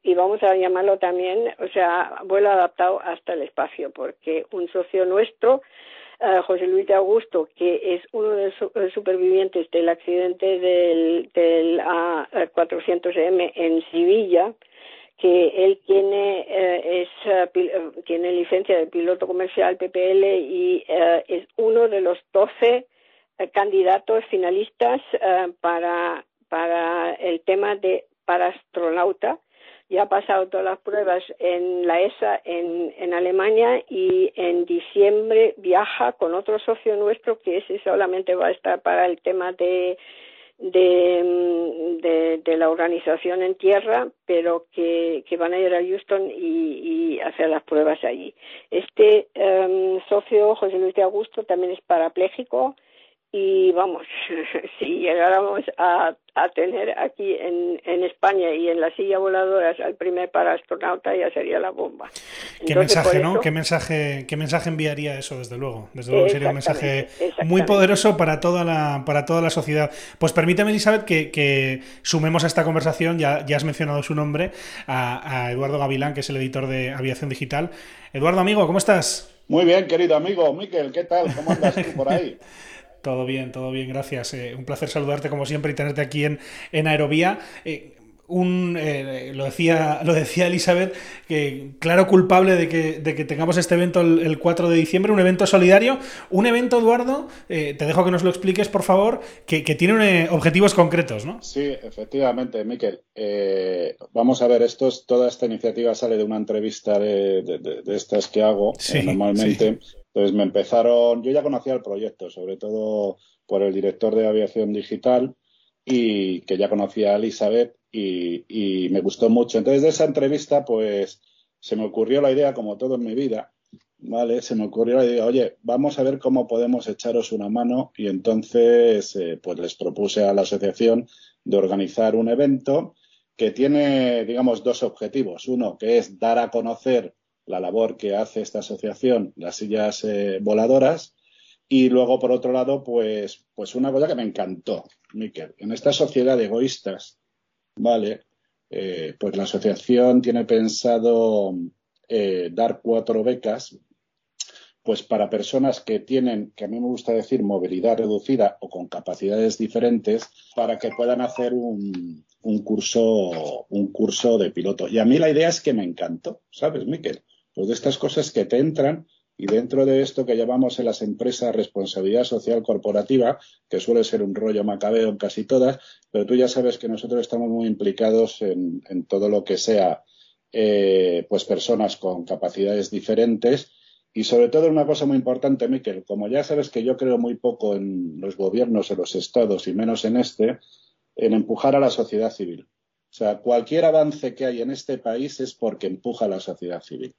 y vamos a llamarlo también, o sea, vuelo adaptado hasta el espacio, porque un socio nuestro José Luis de Augusto, que es uno de los supervivientes del accidente del, del A400M en Sevilla, que él tiene eh, es eh, eh, tiene licencia de piloto comercial PPL y es uno de los 12 candidatos finalistas para para el tema de para astronauta ya ha pasado todas las pruebas en la ESA en, en Alemania y en diciembre viaja con otro socio nuestro que ese solamente va a estar para el tema de de, la organización en tierra, pero que, que, van a ir a Houston y, y hacer las pruebas allí. Este um, socio, José Luis de Augusto, también es parapléjico y vamos, [laughs] si llegáramos a, a tener aquí en, en, España y en la silla voladora al primer paraastronauta ya sería la bomba.
¿Qué mensaje, no? ¿Qué mensaje, ¿Qué mensaje enviaría eso, desde luego? Desde luego sería un mensaje muy poderoso para toda la, para toda la sociedad. Pues permítame, Elizabeth, que, que sumemos a esta conversación, ya, ya has mencionado su nombre, a, a Eduardo Gavilán, que es el editor de Aviación Digital. Eduardo, amigo, ¿cómo estás?
Muy bien, querido amigo. Miquel, ¿qué tal? ¿Cómo andas tú por ahí? [laughs]
Todo bien, todo bien, gracias. Eh, un placer saludarte como siempre y tenerte aquí en, en Aerovía. Eh, un, eh, lo, decía, lo decía Elizabeth, que claro culpable de que, de que tengamos este evento el, 4 de diciembre, un evento solidario, un evento, Eduardo, te dejo que nos lo expliques, por favor, que, tiene objetivos concretos, ¿no?
Sí, efectivamente, Miquel. vamos a ver, esto es, toda esta iniciativa sale de una entrevista de, de, estas que hago normalmente. Entonces me empezaron, yo ya conocía el proyecto, sobre todo por el director de aviación digital y que ya conocía a Elizabeth y, me gustó mucho. Entonces de esa entrevista pues se me ocurrió la idea, como todo en mi vida, ¿vale? Se me ocurrió la idea, oye, vamos a ver cómo podemos echaros una mano y entonces eh, pues les propuse a la asociación de organizar un evento que tiene, digamos, dos objetivos. Uno, que es dar a conocer la labor que hace esta asociación, las sillas eh, voladoras. Y luego, por otro lado, pues, pues una cosa que me encantó, Miquel. En esta sociedad de egoístas, ¿vale? Eh, pues la asociación tiene pensado eh, dar cuatro becas, pues para personas que tienen, que a mí me gusta decir, movilidad reducida o con capacidades diferentes, para que puedan hacer un, un curso, un curso de piloto. Y a mí la idea es que me encantó, ¿sabes, Miquel? Pues de estas cosas que te entran y dentro de esto que llamamos en las empresas responsabilidad social corporativa, que suele ser un rollo macabeo en casi todas, pero tú ya sabes que nosotros estamos muy implicados en, todo lo que sea eh, pues personas con capacidades diferentes y sobre todo una cosa muy importante, Miquel, como ya sabes que yo creo muy poco en los gobiernos, en los estados y menos en este, en empujar a la sociedad civil. O sea, cualquier avance que hay en este país es porque empuja a la sociedad civil.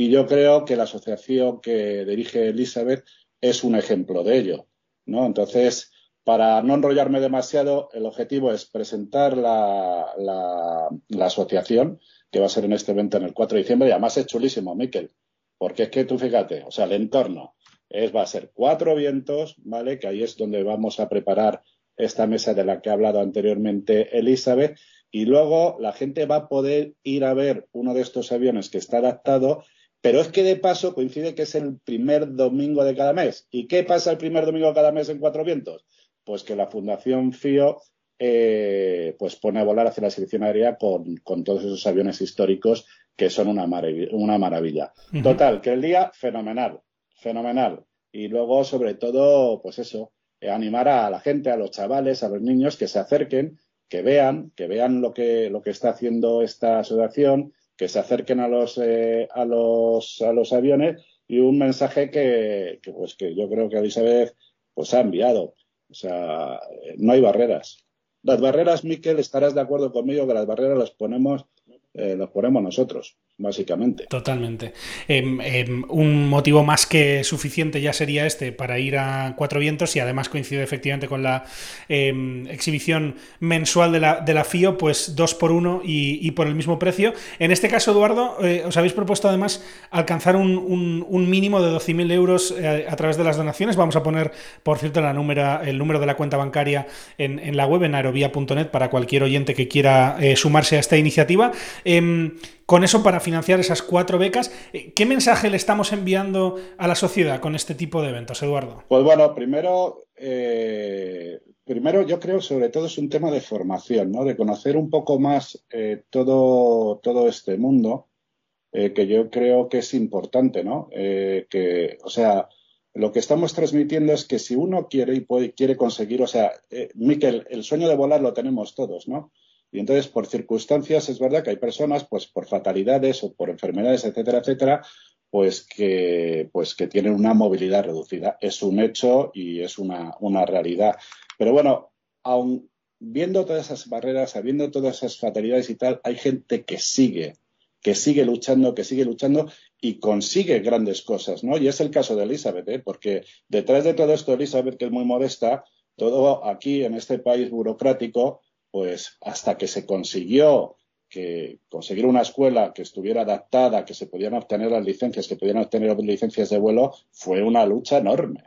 Y yo creo que la asociación que dirige Elizabeth es un ejemplo de ello. ¿no? Entonces, para no enrollarme demasiado, el objetivo es presentar la, la, asociación, que va a ser en este evento en el 4 de diciembre, y además es chulísimo, Miquel, porque es que tú fíjate, o sea, el entorno es, va a ser cuatro vientos, ¿vale? Que ahí es donde vamos a preparar esta mesa de la que ha hablado anteriormente Elizabeth, y luego la gente va a poder ir a ver uno de estos aviones que está adaptado Pero es que de paso coincide que es el primer domingo de cada mes. ¿Y qué pasa el primer domingo de cada mes en Cuatro Vientos? Pues que la Fundación FIO eh, pues pone a volar hacia la selección aérea con, todos esos aviones históricos que son una, maravilla. Total, que el día fenomenal, fenomenal. Y luego, sobre todo, pues eso, eh, animar a la gente, a los chavales, a los niños que se acerquen, que vean, que vean lo que, lo que está haciendo esta asociación, que se acerquen a los, eh, a los, a los aviones y un mensaje que, que, pues que yo creo que Elizabeth pues ha enviado. O sea, no hay barreras. Las barreras, Miquel, estarás de acuerdo conmigo que las barreras las ponemos, eh, las ponemos nosotros básicamente.
Totalmente. Em, em, un motivo más que suficiente ya sería este para ir a Cuatro Vientos y además coincide efectivamente con la em, exhibición mensual de la, de la, FIO, pues dos por uno y, por el mismo precio. En este caso, Eduardo, eh, os habéis propuesto además alcanzar un, un, mínimo de 12.000 euros eh, a través de las donaciones. Vamos a poner, por cierto, el número de la cuenta bancaria en, en la web, en aerovía.net, para cualquier oyente que quiera eh, sumarse a esta iniciativa con eso para financiar esas cuatro becas. Eh, ¿Qué mensaje le estamos enviando a la sociedad con este tipo de eventos, Eduardo?
Pues bueno, primero, eh, primero yo creo sobre todo es un tema de formación, ¿no? De conocer un poco más eh, todo, todo este mundo, que yo creo que es importante, ¿no? que, o sea, lo que estamos transmitiendo es que si uno quiere y puede, quiere conseguir, o sea, Miquel, el sueño de volar lo tenemos todos, ¿no? Y entonces, por circunstancias, es verdad que hay personas, pues por fatalidades o por enfermedades, etcétera, etcétera, pues que, pues que tienen una movilidad reducida. Es un hecho y es una, una realidad. Pero bueno, aun viendo todas esas barreras, habiendo todas esas fatalidades y tal, hay gente que sigue, que sigue luchando, que sigue luchando y consigue grandes cosas, ¿no? Y es el caso de Elizabeth, ¿eh? porque detrás de todo esto, Elizabeth, que es muy modesta, todo aquí en este país burocrático, pues hasta que se consiguió que conseguir una escuela que estuviera adaptada, que se pudieran obtener las licencias, que pudieran obtener licencias de vuelo, fue una lucha enorme.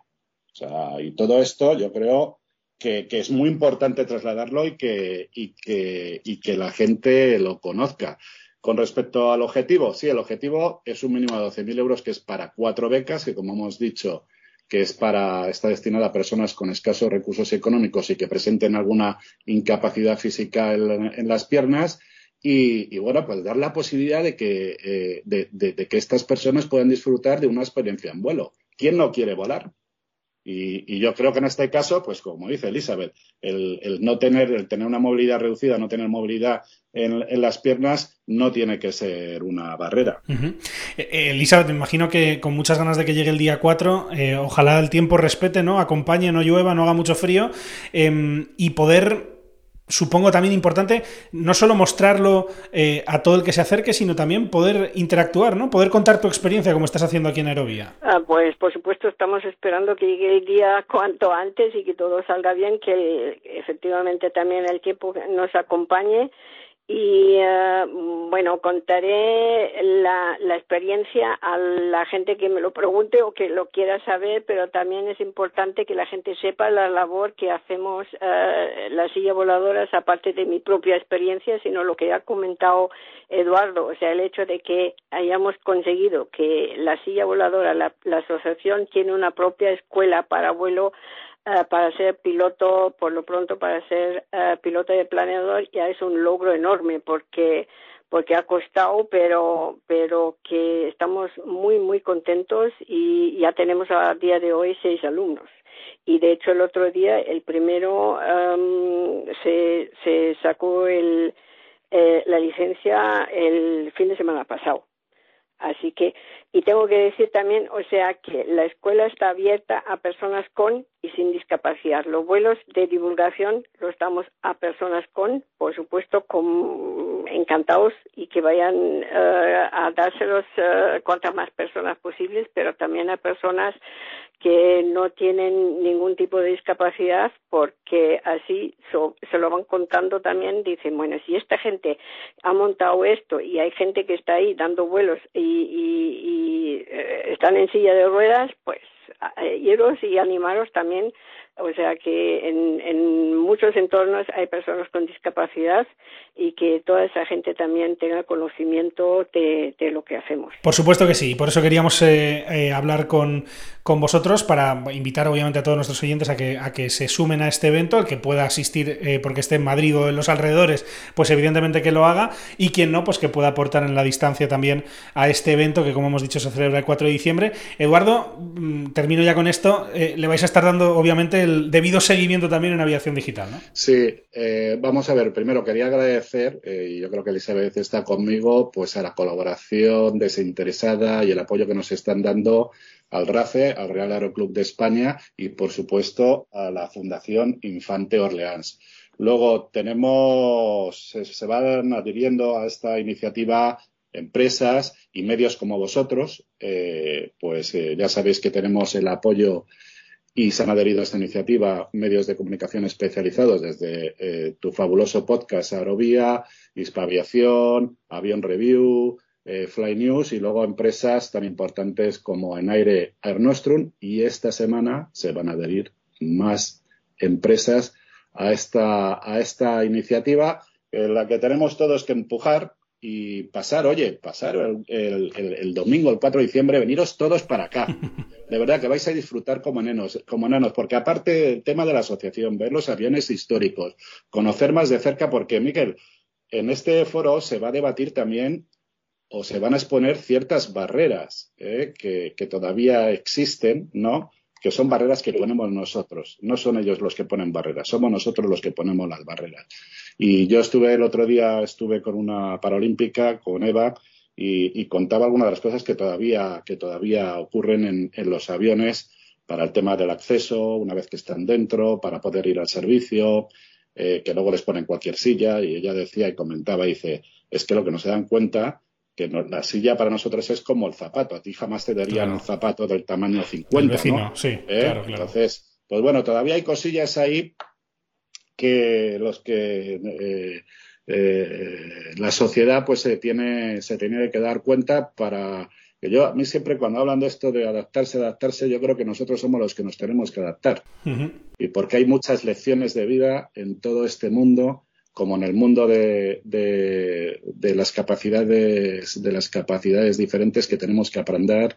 O sea, y todo esto yo creo que, es muy importante trasladarlo y que, y, que, y que la gente lo conozca. Con respecto al objetivo, sí, el objetivo es un mínimo de 12.000 euros que es para cuatro becas, que como hemos dicho, que es para, está destinada a personas con escasos recursos económicos y que presenten alguna incapacidad física en, las piernas. Y, bueno, pues dar la posibilidad de que, eh, de, que estas personas puedan disfrutar de una experiencia en vuelo. ¿Quién no quiere volar? Y, yo creo que en este caso, pues como dice Elizabeth, el, no tener, el tener una movilidad reducida, no tener movilidad en, las piernas, no tiene que ser una barrera.
Eh, eh, Elizabeth, me imagino que con muchas ganas de que llegue el día 4, eh, ojalá el tiempo respete, ¿no? Acompañe, no llueva, no haga mucho frío, em, y poder supongo también importante no solo mostrarlo eh, a todo el que se acerque, sino también poder interactuar, ¿no? Poder contar tu experiencia como estás haciendo aquí en Aerovía.
Ah, pues por supuesto estamos esperando que llegue el día [laughs] cuanto antes y que todo salga bien, que efectivamente también el tiempo nos acompañe y eh, bueno, contaré la, la, experiencia a la gente que me lo pregunte o que lo quiera saber, pero también es importante que la gente sepa la labor que hacemos eh, las sillas voladoras, aparte de mi propia experiencia, sino lo que ha comentado Eduardo, o sea, el hecho de que hayamos conseguido que la silla voladora, la, la asociación tiene una propia escuela para vuelo eh, para ser piloto, por lo pronto para ser uh, piloto de planeador ya es un logro enorme porque porque ha costado, pero pero que estamos muy muy contentos y ya tenemos a día de hoy seis alumnos. Y de hecho el otro día el primero um, se se sacó el eh, la licencia el fin de semana pasado Así que, y tengo que decir también, o sea, que la escuela está abierta a personas con y sin discapacidad. Los vuelos de divulgación los damos a personas con, por supuesto, encantados y que vayan uh, a dárselos uh, cuantas más personas posibles, pero también a personas que no tienen ningún tipo de discapacidad porque así se lo van contando también, dicen, bueno, si esta gente ha montado esto y hay gente que está ahí dando vuelos y, y, eh, están en silla de ruedas, pues iros y animaros también o sea que en, muchos entornos hay personas con discapacidad y que toda esa gente también tenga conocimiento de, lo que hacemos.
Por supuesto que sí, por eso queríamos eh, eh, hablar con, con, vosotros para invitar obviamente a todos nuestros oyentes a que, se sumen a este evento, el que pueda asistir eh, porque esté en Madrid o en los alrededores, pues evidentemente que lo haga y quien no, pues que pueda aportar en la distancia también a este evento que como hemos dicho se celebra el 4 de diciembre. Eduardo, mm, termino ya con esto, le vais a estar dando obviamente el debido seguimiento también en aviación digital, ¿no?
Sí, eh, vamos a ver, primero quería agradecer, eh, y yo creo que Elizabeth está conmigo, pues a la colaboración desinteresada y el apoyo que nos están dando al RACE, al Real Aeroclub de España y, por supuesto, a la Fundación Infante Orleans. Luego tenemos, se, van adhiriendo a esta iniciativa empresas y medios como vosotros, eh, pues ya sabéis que tenemos el apoyo y se han adherido a esta iniciativa medios de comunicación especializados desde eh, tu fabuloso podcast Aerovía, Hispaviación, Avión Review, eh, Fly News y luego empresas tan importantes como en aire Air Nostrum y esta semana se van a adherir más empresas a esta, a esta iniciativa en la que tenemos todos que empujar y pasar, oye, pasar el, el, domingo, el 4 de diciembre, veniros todos para acá. [laughs] De verdad que vais a disfrutar como enanos, como enanos, porque aparte del tema de la asociación, ver los aviones históricos, conocer más de cerca, porque, Miquel, en este foro se va a debatir también o se van a exponer ciertas barreras ¿eh? que, que todavía existen, ¿no? que son barreras que ponemos nosotros. No son ellos los que ponen barreras, somos nosotros los que ponemos las barreras. Y yo estuve el otro día, estuve con una paralímpica, con Eva, y, contaba algunas de las cosas que todavía, que todavía ocurren en, los aviones para el tema del acceso, una vez que están dentro, para poder ir al servicio, eh, que luego les ponen cualquier silla. Y ella decía y comentaba, dice, es que lo que no se dan cuenta que la silla para nosotros es como el zapato. A ti jamás te darían un zapato del tamaño 50, ¿no?
Sí,
¿Eh? claro, Entonces, pues bueno, todavía hay cosillas ahí que los que eh, eh, la sociedad pues se tiene se tiene que dar cuenta para que yo a mí siempre cuando hablan de esto de adaptarse adaptarse yo creo que nosotros somos los que nos tenemos que adaptar y porque hay muchas lecciones de vida en todo este mundo como en el mundo de, de, las capacidades de las capacidades diferentes que tenemos que aprender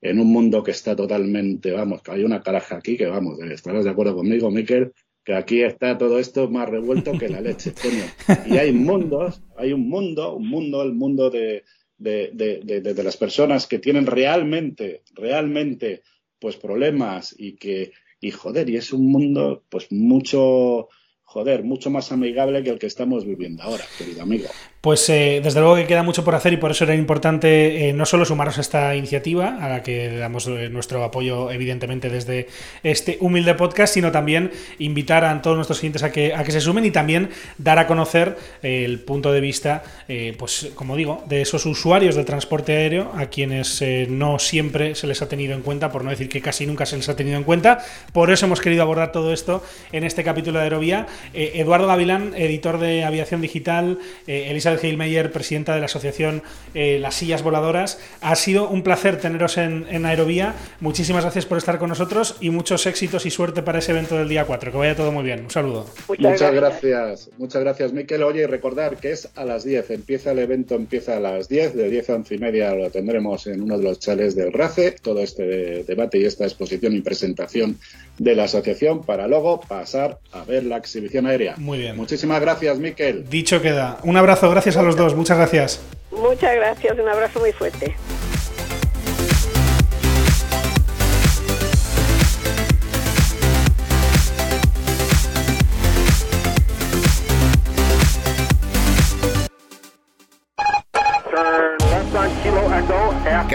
en un mundo que está totalmente, vamos, que hay una caraja aquí que vamos, estarás de acuerdo conmigo, Miquel, que aquí está todo esto más revuelto que la leche, [laughs] Y hay mundos, hay un mundo, un mundo, el mundo de, de, de, de, las personas que tienen realmente, realmente, pues problemas y que, y joder, y es un mundo, pues mucho, joder, mucho más amigable que el que estamos viviendo ahora, querido amigo.
Pues eh, desde luego que queda mucho por hacer y por eso era importante eh, no solo sumaros a esta iniciativa, a la que damos eh, nuestro apoyo evidentemente desde este humilde podcast, sino también invitar a todos nuestros clientes a que, a que se sumen y también dar a conocer el punto de vista, pues como digo, de esos usuarios del transporte aéreo a quienes no siempre se les ha tenido en cuenta, por no decir que casi nunca se les ha tenido en cuenta. Por eso hemos querido abordar todo esto en este capítulo de Aerovía. Eduardo Gavilán, editor de Aviación Digital, Elisa Elizabeth presidenta de la asociación eh, Las Sillas Voladoras. Ha sido un placer teneros en, Aerovía. Muchísimas gracias por estar con nosotros y muchos éxitos y suerte para ese evento del día 4. Que vaya todo muy bien. Un saludo.
Muchas, gracias. Muchas gracias, Miquel. Oye, y recordar que es a las 10. Empieza el evento, empieza a las 10. De 10 a 11 y media lo tendremos en uno de los chales del RACE. Todo este debate y esta exposición y presentación de la asociación para luego pasar a ver la exhibición aérea.
Muy bien.
Muchísimas gracias, Miquel.
Dicho queda. Un abrazo. Gracias gracias a los dos, muchas gracias.
Muchas gracias, un abrazo muy fuerte.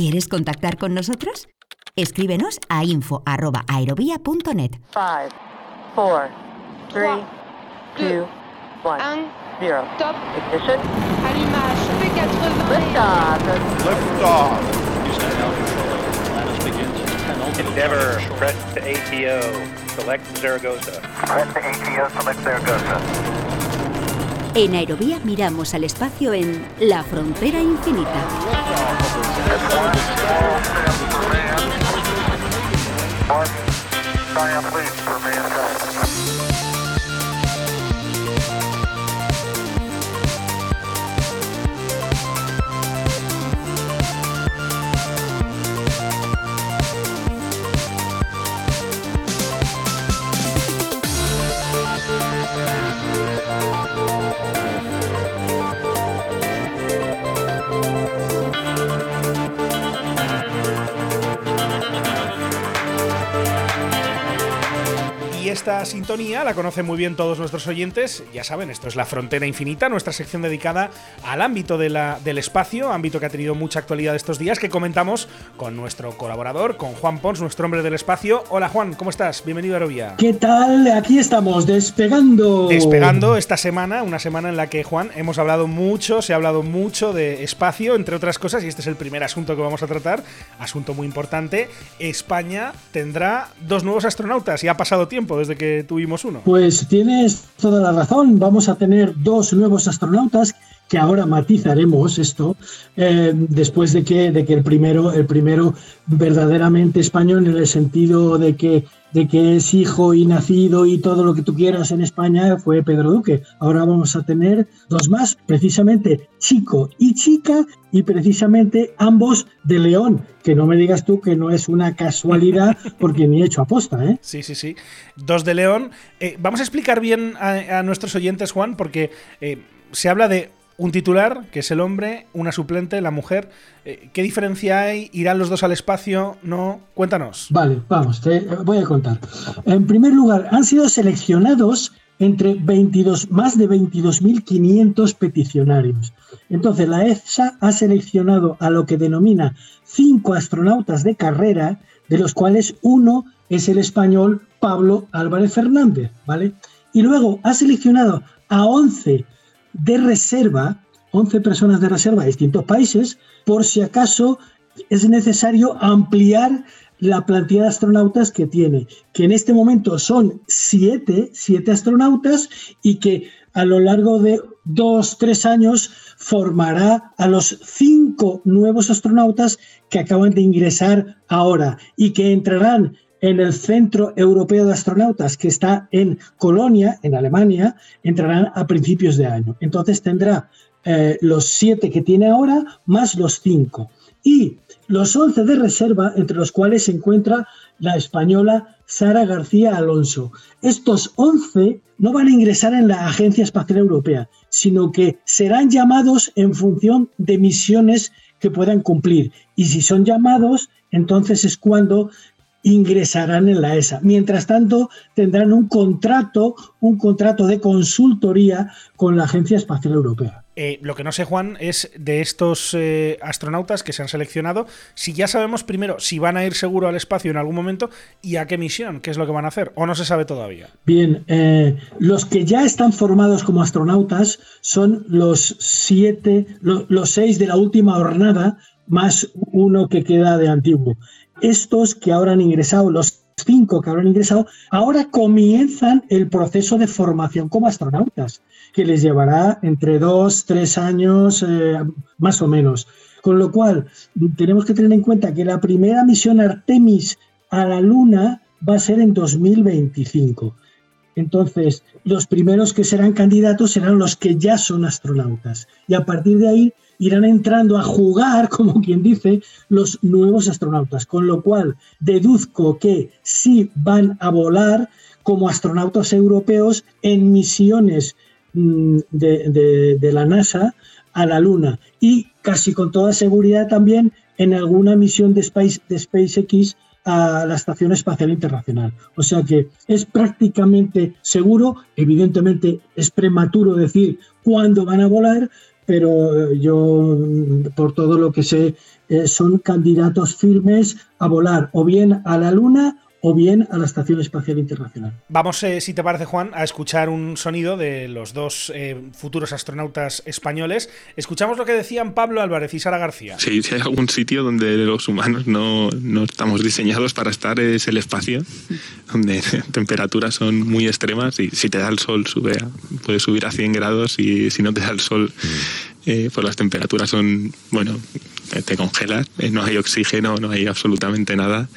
¿Quieres contactar con nosotros? Escríbenos a info.aerovía.net. 5, 4, 3, 2, 1. Zero. Top. Ignition. Allumage. P80. Liftoff. Liftoff. Endeavour. Press to ATO. Select Zaragoza. Press to ATO. Select Zaragoza. En Aerovía miramos al espacio en La Frontera Infinita.
Esta sintonía la conocen muy bien todos nuestros oyentes. Ya saben, esto es La Frontera Infinita, nuestra sección dedicada al ámbito de la, del espacio, ámbito que ha tenido mucha actualidad estos días, que comentamos con nuestro colaborador, con Juan Pons, nuestro hombre del espacio. Hola Juan, ¿cómo estás? Bienvenido a Aerovía.
¿Qué tal? Aquí estamos, despegando.
Despegando esta semana, una semana en la que, Juan, hemos hablado mucho, se ha hablado mucho de espacio, entre otras cosas, y este es el primer asunto que vamos a tratar, asunto muy importante. España tendrá dos nuevos astronautas y ha pasado tiempo desde que tuvimos uno.
Pues tienes toda la razón. Vamos a tener dos nuevos astronautas que ahora matizaremos esto eh, después de que, de que el primero, el primero verdaderamente español en el sentido de que de que es hijo y nacido y todo lo que tú quieras en España fue Pedro Duque. Ahora vamos a tener dos más, precisamente chico y chica, y precisamente ambos de León, que no me digas tú que no es una casualidad [laughs] porque ni he hecho aposta. ¿eh?
Sí, sí, sí. Dos de León. Eh, vamos a explicar bien a, nuestros oyentes, Juan, porque eh, se habla de un titular, que es el hombre, una suplente, la mujer. Eh, ¿Qué diferencia hay? ¿Irán los dos al espacio? ¿No? Cuéntanos.
Vale, vamos, te voy a contar. En primer lugar, han sido seleccionados entre 22, más de 22.500 peticionarios. Entonces, la EFSA ha seleccionado a lo que denomina cinco astronautas de carrera, de los cuales uno es el español Pablo Álvarez Fernández, ¿vale? Y luego ha seleccionado a 11 de reserva, 11 personas de reserva de distintos países, por si acaso es necesario ampliar la plantilla de astronautas que tiene, que en este momento son siete, siete astronautas y que a lo largo de dos, tres años formará a los cinco nuevos astronautas que acaban de ingresar ahora y que entrarán en el Centro Europeo de Astronautas, que está en Colonia, en Alemania, entrarán a principios de año. Entonces tendrá eh, los siete que tiene ahora más los cinco. Y los once de reserva, entre los cuales se encuentra la española Sara García Alonso. Estos once no van a ingresar en la Agencia Espacial Europea, sino que serán llamados en función de misiones que puedan cumplir. Y si son llamados, entonces es cuando ingresarán en la ESA. Mientras tanto, tendrán un contrato, un contrato de consultoría con la Agencia Espacial Europea.
Eh, lo que no sé, Juan, es de estos eh, astronautas que se han seleccionado, si ya sabemos primero si van a ir seguro al espacio en algún momento y a qué misión, qué es lo que van a hacer, o no se sabe todavía.
Bien, eh, los que ya están formados como astronautas son los siete, los seis de la última jornada, más uno que queda de antiguo estos que ahora han ingresado, los cinco que ahora han ingresado, ahora comienzan el proceso de formación como astronautas, que les llevará entre dos, tres años eh, más o menos. Con lo cual, tenemos que tener en cuenta que la primera misión Artemis a la Luna va a ser en 2025. Entonces, los primeros que serán candidatos serán los que ya son astronautas. Y a partir de ahí irán entrando a jugar, [laughs] como quien dice, los nuevos astronautas. Con lo cual, deduzco que sí van a volar como astronautas europeos en misiones mm, de, la NASA a la Luna y casi con toda seguridad también en alguna misión de, Space, de SpaceX a la Estación Espacial Internacional. O sea que es prácticamente seguro, evidentemente es prematuro decir cuándo van a volar, pero yo, por todo lo que sé, eh, son candidatos firmes a volar o bien a la Luna o bien a la Estación Espacial Internacional.
Vamos, eh, si te parece, Juan, a escuchar un sonido de los dos eh, futuros astronautas españoles. Escuchamos lo que decían Pablo Álvarez y Sara García.
Sí, si hay algún sitio donde los humanos no, no estamos diseñados para estar es el espacio, donde [laughs] temperaturas son muy extremas y si te da el sol sube puede subir a 100 grados y si no te da el sol... Eh, pues las temperaturas son, bueno, te congelas, no hay oxígeno, no hay absolutamente nada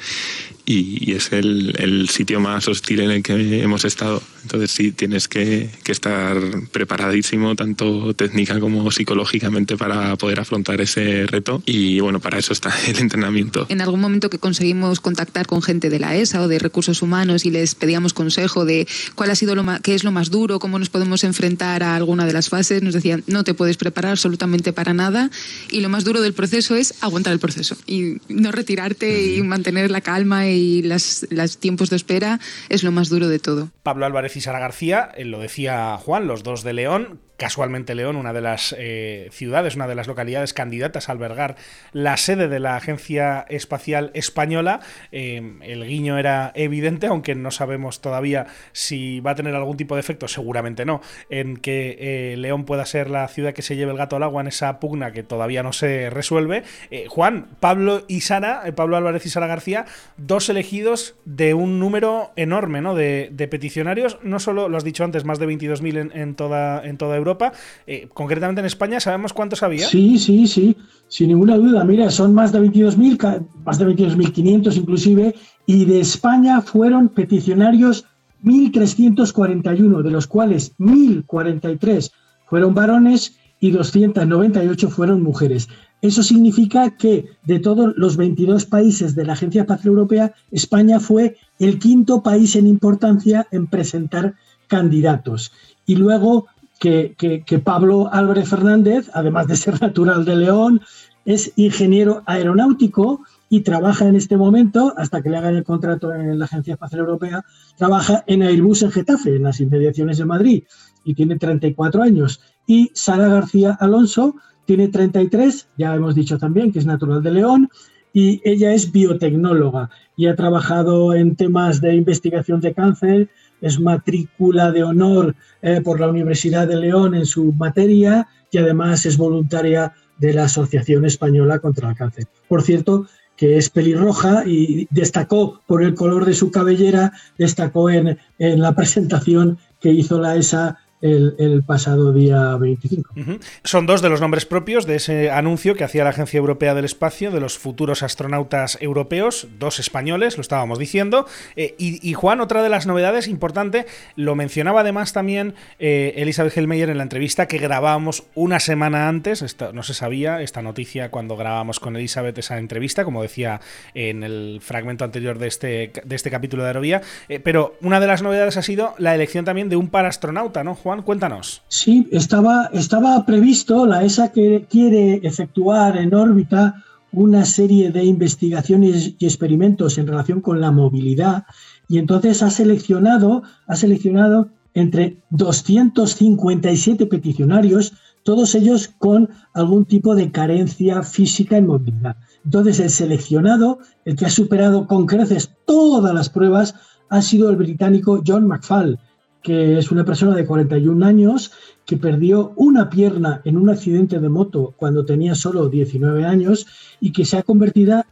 y, es el, el, sitio más hostil en el que hemos estado. Entonces sí, tienes que, que, estar preparadísimo, tanto técnica como psicológicamente, para poder afrontar ese reto. Y bueno, para eso está el entrenamiento.
En algún momento que conseguimos contactar con gente de la ESA o de recursos humanos y les pedíamos consejo de cuál ha sido lo más, qué es lo más duro, cómo nos podemos enfrentar a alguna de las fases, nos decían, no te puedes preparar absolutamente para nada y lo más duro del proceso es aguantar el proceso y no retirarte y mantener la calma y los tiempos de espera es lo más duro de todo.
Pablo Álvarez y Sara García, eh, lo decía Juan, los dos de León, casualmente León, una de las eh, ciudades, una de las localidades candidatas a albergar la sede de la Agencia Espacial Española. Eh, el guiño era evidente, aunque no sabemos todavía si va a tener algún tipo de efecto, seguramente no, en que eh, León pueda ser la ciudad que se lleve el gato al agua en esa pugna que todavía no se resuelve. Juan, Pablo y Sara, Pablo Álvarez y Sara García, dos elegidos de un número enorme ¿no? de, peticionarios, no solo, lo has dicho antes, más de 22.000 en, en, toda, en toda Europa, Europa. Eh, concretamente en España, ¿sabemos cuántos había?
Sí, sí, sí, sin ninguna duda. Mira, son más de 22.000, más de 22.500 inclusive, y de España fueron peticionarios 1.341, de los cuales 1.043 fueron varones y 298 fueron mujeres. Eso significa que de todos los 22 países de la Agencia Espacial Europea, España fue el quinto país en importancia en presentar candidatos. Y luego que, Pablo Álvarez Fernández, además de ser natural de León, es ingeniero aeronáutico y trabaja en este momento, hasta que le hagan el contrato en la Agencia Espacial Europea, trabaja en Airbus en Getafe, en las inmediaciones de Madrid, y tiene 34 años. Y Sara García Alonso tiene 33, ya hemos dicho también que es natural de León, y ella es biotecnóloga y ha trabajado en temas de investigación de cáncer, es matrícula de honor eh, por la Universidad de León en su materia y además es voluntaria de la Asociación Española contra el Cáncer. Por cierto, que es pelirroja y destacó por el color de su cabellera, destacó en, en la [laughs] presentación que hizo la ESA el, pasado día 25.
Son dos de los nombres propios de ese anuncio que hacía la Agencia Europea del Espacio de los futuros astronautas europeos, dos españoles, lo estábamos diciendo. Eh, y, Juan, otra de las novedades importante, lo mencionaba además también eh, Elizabeth Hellmeyer en la entrevista que grabábamos una semana antes, no se sabía esta noticia cuando grabábamos con Elizabeth esa entrevista, como decía en el fragmento anterior de este, de este capítulo de Aerovía, eh, pero una de las novedades ha sido la elección también de un paraastronauta, ¿no, Juan? Cuéntanos.
Sí, estaba, estaba previsto, la ESA que quiere efectuar en órbita una serie de investigaciones y experimentos en relación con la movilidad y entonces ha seleccionado, ha seleccionado entre 257 peticionarios, todos ellos con algún tipo de carencia física en movilidad. Entonces el seleccionado, el que ha superado con creces todas las pruebas, ha sido el británico John McFall, que es una persona de 41 años que perdió una pierna en un accidente de moto cuando tenía solo 19 años y que se ha convertido,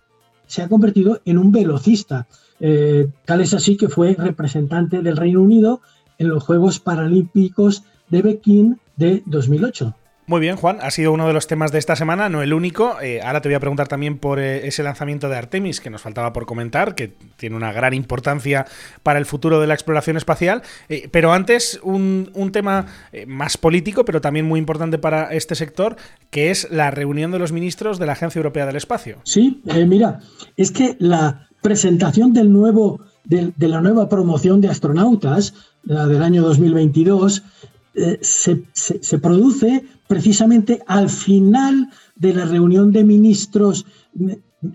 se ha convertido en un velocista. Eh, tal es así que fue representante del Reino Unido en los Juegos Paralímpicos de Pekín de 2008.
Muy bien, Juan, ha sido uno de los temas de esta semana, no el único. Eh, ahora te voy a preguntar también por eh, ese lanzamiento de Artemis que nos faltaba por comentar, que tiene una gran importancia para el futuro de la exploración espacial. Eh, pero antes, un, tema más político, pero también muy importante para este sector, que es la reunión de los ministros de la Agencia Europea del Espacio.
Sí, mira, es que la presentación del nuevo, de, de la nueva promoción de astronautas, la del año 2022, se, se, se, produce precisamente al final de la reunión de ministros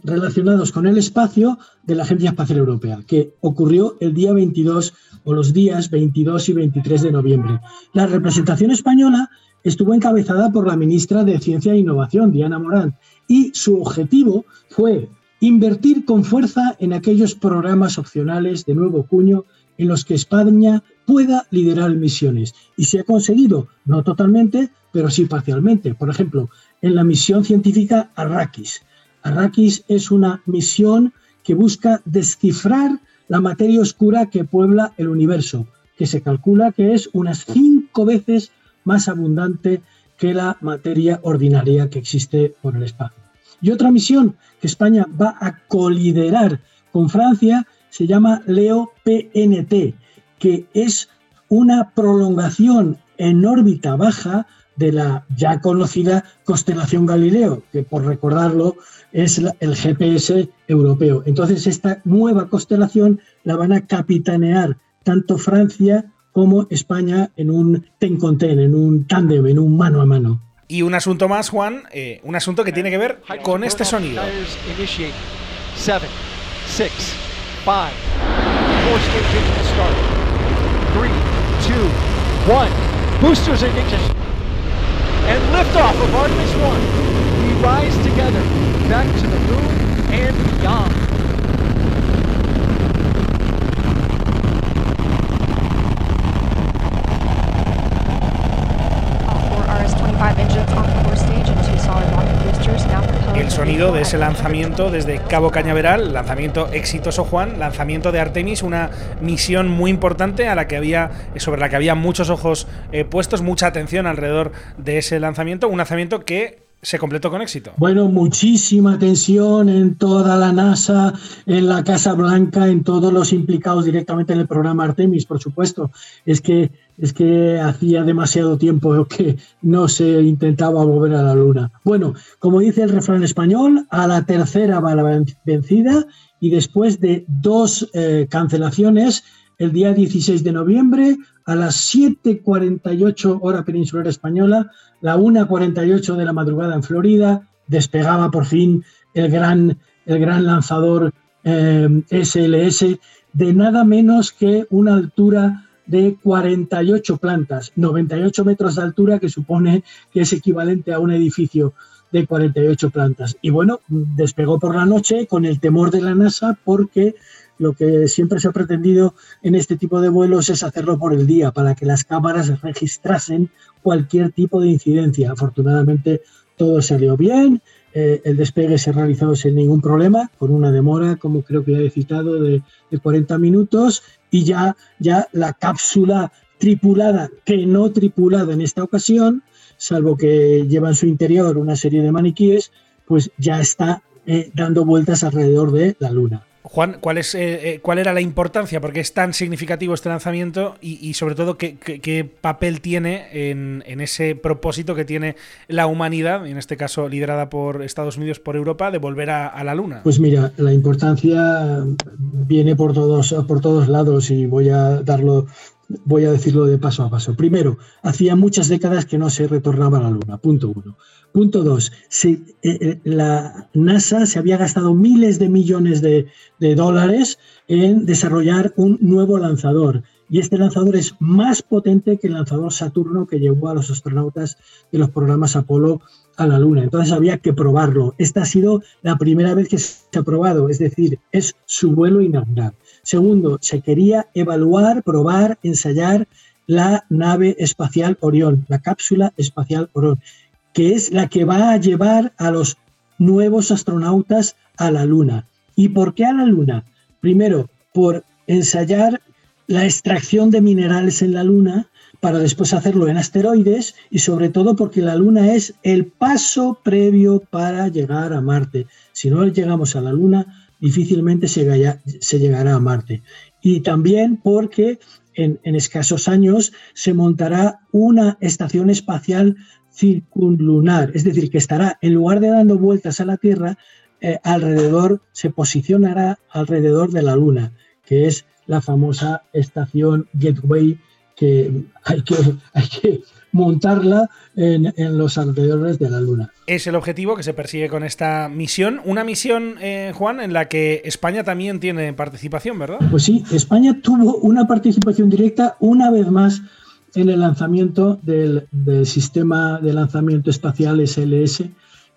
relacionados con el espacio de la Agencia Espacial Europea, que ocurrió el día 22 o los días 22 y 23 de noviembre. La representación española estuvo encabezada por la ministra de Ciencia e Innovación, Diana Morán, y su objetivo fue invertir con fuerza en aquellos programas opcionales de nuevo cuño en los que España pueda liderar misiones. Y se ha conseguido, no totalmente, pero sí parcialmente. Por ejemplo, en la misión científica Arrakis. Arrakis es una misión que busca descifrar la materia oscura que puebla el universo, que se calcula que es unas cinco veces más abundante que la materia ordinaria que existe por el espacio. Y otra misión que España va a coliderar con Francia se llama Leo PNT, que es una prolongación en órbita baja de la ya conocida constelación Galileo, que por recordarlo es el GPS europeo. Entonces esta nueva constelación la van a capitanear tanto Francia como España en un ten con ten, en un tándem, en un mano a mano.
Y un asunto más, Juan, eh, un asunto que tiene que ver con este sonido. Seven, six, five, 1, boosters ignition, and liftoff of Artemis 1. We rise together back to the moon and beyond. Sonido de ese lanzamiento desde Cabo Cañaveral, lanzamiento exitoso Juan, lanzamiento de Artemis, una misión muy importante a la que había, sobre la que había muchos ojos eh, puestos, mucha atención alrededor de ese lanzamiento, un lanzamiento que se completó con éxito.
Bueno, muchísima tensión en toda la NASA, en la Casa Blanca, en todos los implicados directamente en el programa Artemis, por supuesto. Es que es que hacía demasiado tiempo que no se intentaba volver a la luna. Bueno, como dice el refrán español, a la tercera va la vencida y después de dos eh, cancelaciones, el día 16 de noviembre a las 7.48 hora peninsular española, la 1.48 de la madrugada en Florida, despegaba por fin el gran, el gran lanzador SLS eh, de nada menos que una altura de 48 plantas, 98 metros de altura, que supone que es equivalente a un edificio de 48 plantas. Y bueno, despegó por la noche con el temor de la NASA porque lo que siempre se ha pretendido en este tipo de vuelos es hacerlo por el día, para que las cámaras registrasen cualquier tipo de incidencia. Afortunadamente todo salió bien, eh, el despegue se realizó sin ningún problema, con una demora, como creo que ya he citado, de, 40 minutos y ya, ya la cápsula tripulada, que no tripulada en esta ocasión, salvo que lleva en su interior una serie de maniquíes, pues ya está eh, dando vueltas alrededor de la Luna.
Juan, ¿cuál, es, eh, eh, ¿cuál era la importancia? Porque es tan significativo este lanzamiento y, sobre todo qué, papel tiene en, ese propósito que tiene la humanidad, en este caso liderada por Estados Unidos, por Europa, de volver a, la Luna.
Pues mira, la importancia viene por todos, por todos lados y voy a darlo voy a decirlo de paso a paso. Primero, hacía muchas décadas que no se retornaba a la Luna, punto uno. Punto dos, eh, eh, la NASA se había gastado miles de millones de dólares en desarrollar un nuevo lanzador. Y este lanzador es más potente que el lanzador Saturno que llevó a los astronautas de los programas Apolo a la Luna. Entonces había que probarlo. Esta ha sido la primera vez que se ha probado, es decir, es su vuelo inaugural. Segundo, se quería evaluar, probar, ensayar la nave espacial Orión, la cápsula espacial Orión, que es la que va a llevar a los nuevos astronautas a la Luna. ¿Y por qué a la Luna? Primero, por ensayar la extracción de minerales en la Luna para después hacerlo en asteroides y sobre todo porque la Luna es el paso previo para llegar a Marte. Si no llegamos a la Luna, difícilmente se, llegará a Marte. Y también porque en, escasos años se montará una estación espacial circunlunar, es decir, que estará, en lugar de dando vueltas a la Tierra, eh, alrededor, se posicionará alrededor de la Luna, que es la famosa estación Gateway que hay que, hay que montarla en, los alrededores de la Luna.
Es el objetivo que se persigue con esta misión. Una misión, eh, Juan, en la que España también tiene participación, ¿verdad?
Pues sí, España tuvo una participación directa una vez más en el lanzamiento del, sistema de lanzamiento espacial SLS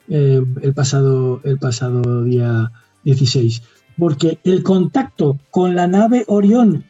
eh, el, pasado, el pasado día 16. Porque el contacto con la nave Orión,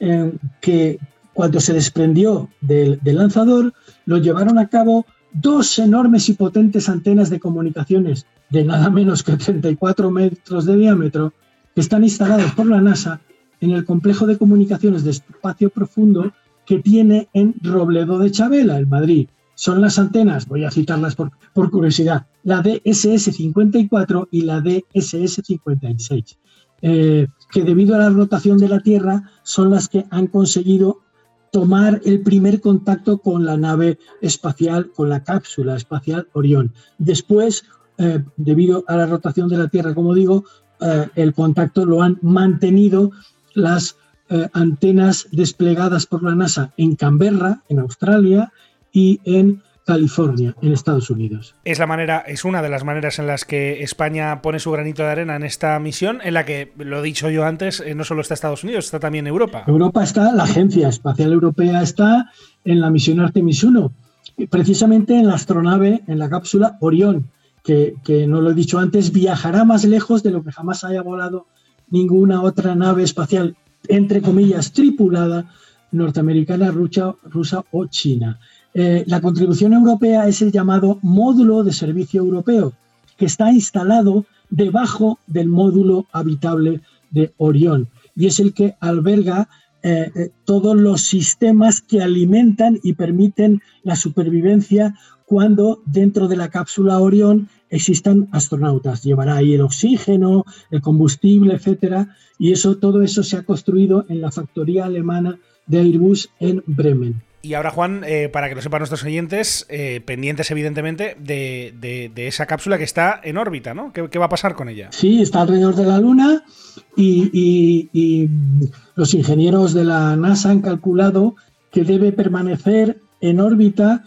eh, que cuando se desprendió del, lanzador, lo llevaron a cabo dos enormes y potentes antenas de comunicaciones de nada menos que 34 metros de diámetro, que están instaladas por la NASA en el complejo de comunicaciones de espacio profundo que tiene en Robledo de Chabela, en Madrid. Son las antenas, voy a citarlas por, curiosidad, la DSS-54 y la DSS-56, eh, que debido a la rotación de la Tierra son las que han conseguido tomar el primer contacto con la nave espacial, con la cápsula espacial Orión. Después, eh, debido a la rotación de la Tierra, como digo, eh, el contacto lo han mantenido las eh, antenas desplegadas por la NASA en Canberra, en Australia, y en California, en Estados Unidos.
Es la manera, es una de las maneras en las que España pone su granito de arena en esta misión, en la que, lo he dicho yo antes, eh, no solo está Estados Unidos, está también Europa.
Europa está, la Agencia Espacial Europea está en la misión Artemis 1, precisamente en la astronave, en la cápsula Orión, que, que no lo he dicho antes, viajará más lejos de lo que jamás haya volado ninguna otra nave espacial, entre comillas, tripulada norteamericana, rusa, rusa o china. Eh, la contribución europea es el llamado módulo de servicio europeo, que está instalado debajo del módulo habitable de Orión y es el que alberga eh, eh, todos los sistemas que alimentan y permiten la supervivencia cuando dentro de la cápsula Orión existan astronautas. Llevará ahí el oxígeno, el combustible, etcétera, y eso todo eso se ha construido en la factoría alemana de Airbus en Bremen.
Y ahora, Juan, eh, para que lo sepan nuestros oyentes, eh, pendientes evidentemente de, esa cápsula que está en órbita, ¿no? ¿Qué, va a pasar con ella?
Sí, está alrededor de la Luna y, los ingenieros de la NASA han calculado que debe permanecer en órbita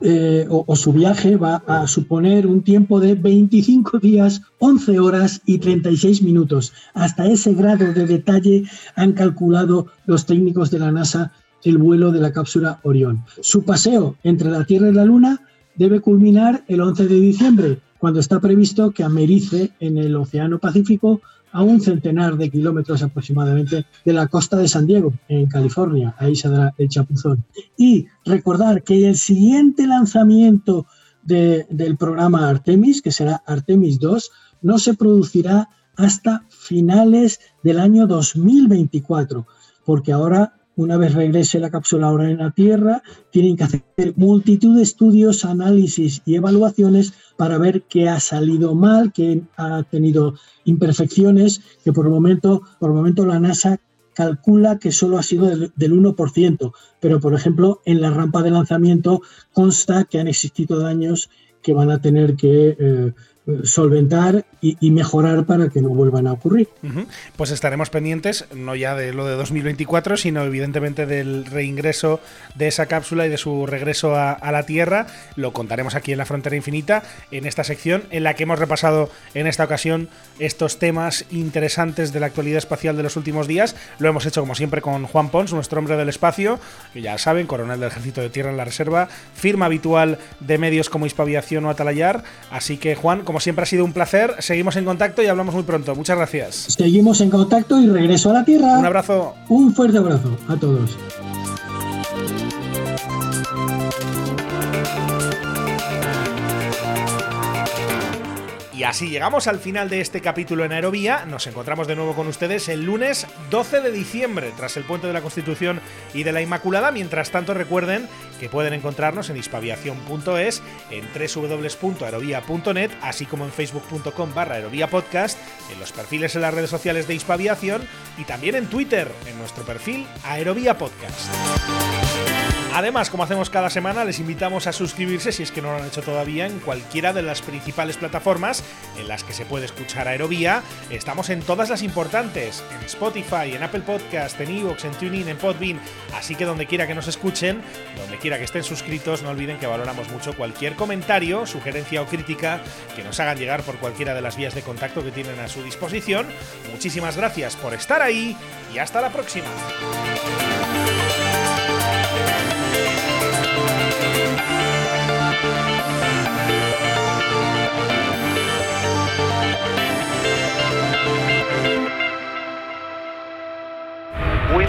eh, o, su viaje va a suponer un tiempo de 25 días, 11 horas y 36 minutos. Hasta ese grado de detalle han calculado los técnicos de la NASA el vuelo de la cápsula Orión. Su paseo entre la Tierra y la Luna debe culminar el 11 de diciembre, cuando está previsto que americe en el Océano Pacífico a un centenar de kilómetros aproximadamente de la costa de San Diego, en California. Ahí se dará el chapuzón. Y recordar que el siguiente lanzamiento del programa Artemis, que será Artemis 2, no se producirá hasta finales del año 2024, porque ahora una vez regrese la cápsula ahora en la Tierra, tienen que hacer multitud de estudios, análisis y evaluaciones para ver qué ha salido mal, qué ha tenido imperfecciones, que por el momento, por el momento la NASA calcula que solo ha sido del, 1%, pero por ejemplo en la rampa de lanzamiento consta que han existido daños que van a tener que eh, solventar y, mejorar para que no vuelvan a ocurrir.
Pues estaremos pendientes, no ya de lo de 2024, sino evidentemente del reingreso de esa cápsula y de su regreso a, la Tierra. Lo contaremos aquí en la Frontera Infinita, en esta sección en la que hemos repasado en esta ocasión estos temas interesantes de la actualidad espacial de los últimos días. Lo hemos hecho como siempre con Juan Pons, nuestro hombre del espacio, ya saben, coronel del Ejército de Tierra en la Reserva, firma habitual de medios como Hispaviación o Atalayar. Así que Juan, como siempre ha sido un placer. Seguimos en contacto y hablamos muy pronto. Muchas gracias.
Seguimos en contacto y regreso a la Tierra.
Un abrazo.
Un fuerte abrazo a todos.
Y así llegamos al final de este capítulo en Aerovía. Nos encontramos de nuevo con ustedes el lunes 12 de diciembre, tras el Puente de la Constitución y de la Inmaculada. Mientras tanto, recuerden que pueden encontrarnos en hispaviación.es, en www.aerovía.net, así como en facebook.com barra podcast, en los perfiles en las redes sociales de Hispaviación y también en Twitter, en nuestro perfil Aerovía Podcast. Además, como hacemos cada semana, les invitamos a suscribirse si es que no lo han hecho todavía en cualquiera de las principales plataformas en las que se puede escuchar Aerovía. Estamos en todas las importantes, en Spotify, en Apple Podcast, en Evox, en TuneIn, en Podbean, así que donde quiera que nos escuchen, donde quiera que estén suscritos, no olviden que valoramos mucho cualquier comentario, sugerencia o crítica que nos hagan llegar por cualquiera de las vías de contacto que tienen a su disposición. Muchísimas gracias por estar ahí y hasta la próxima.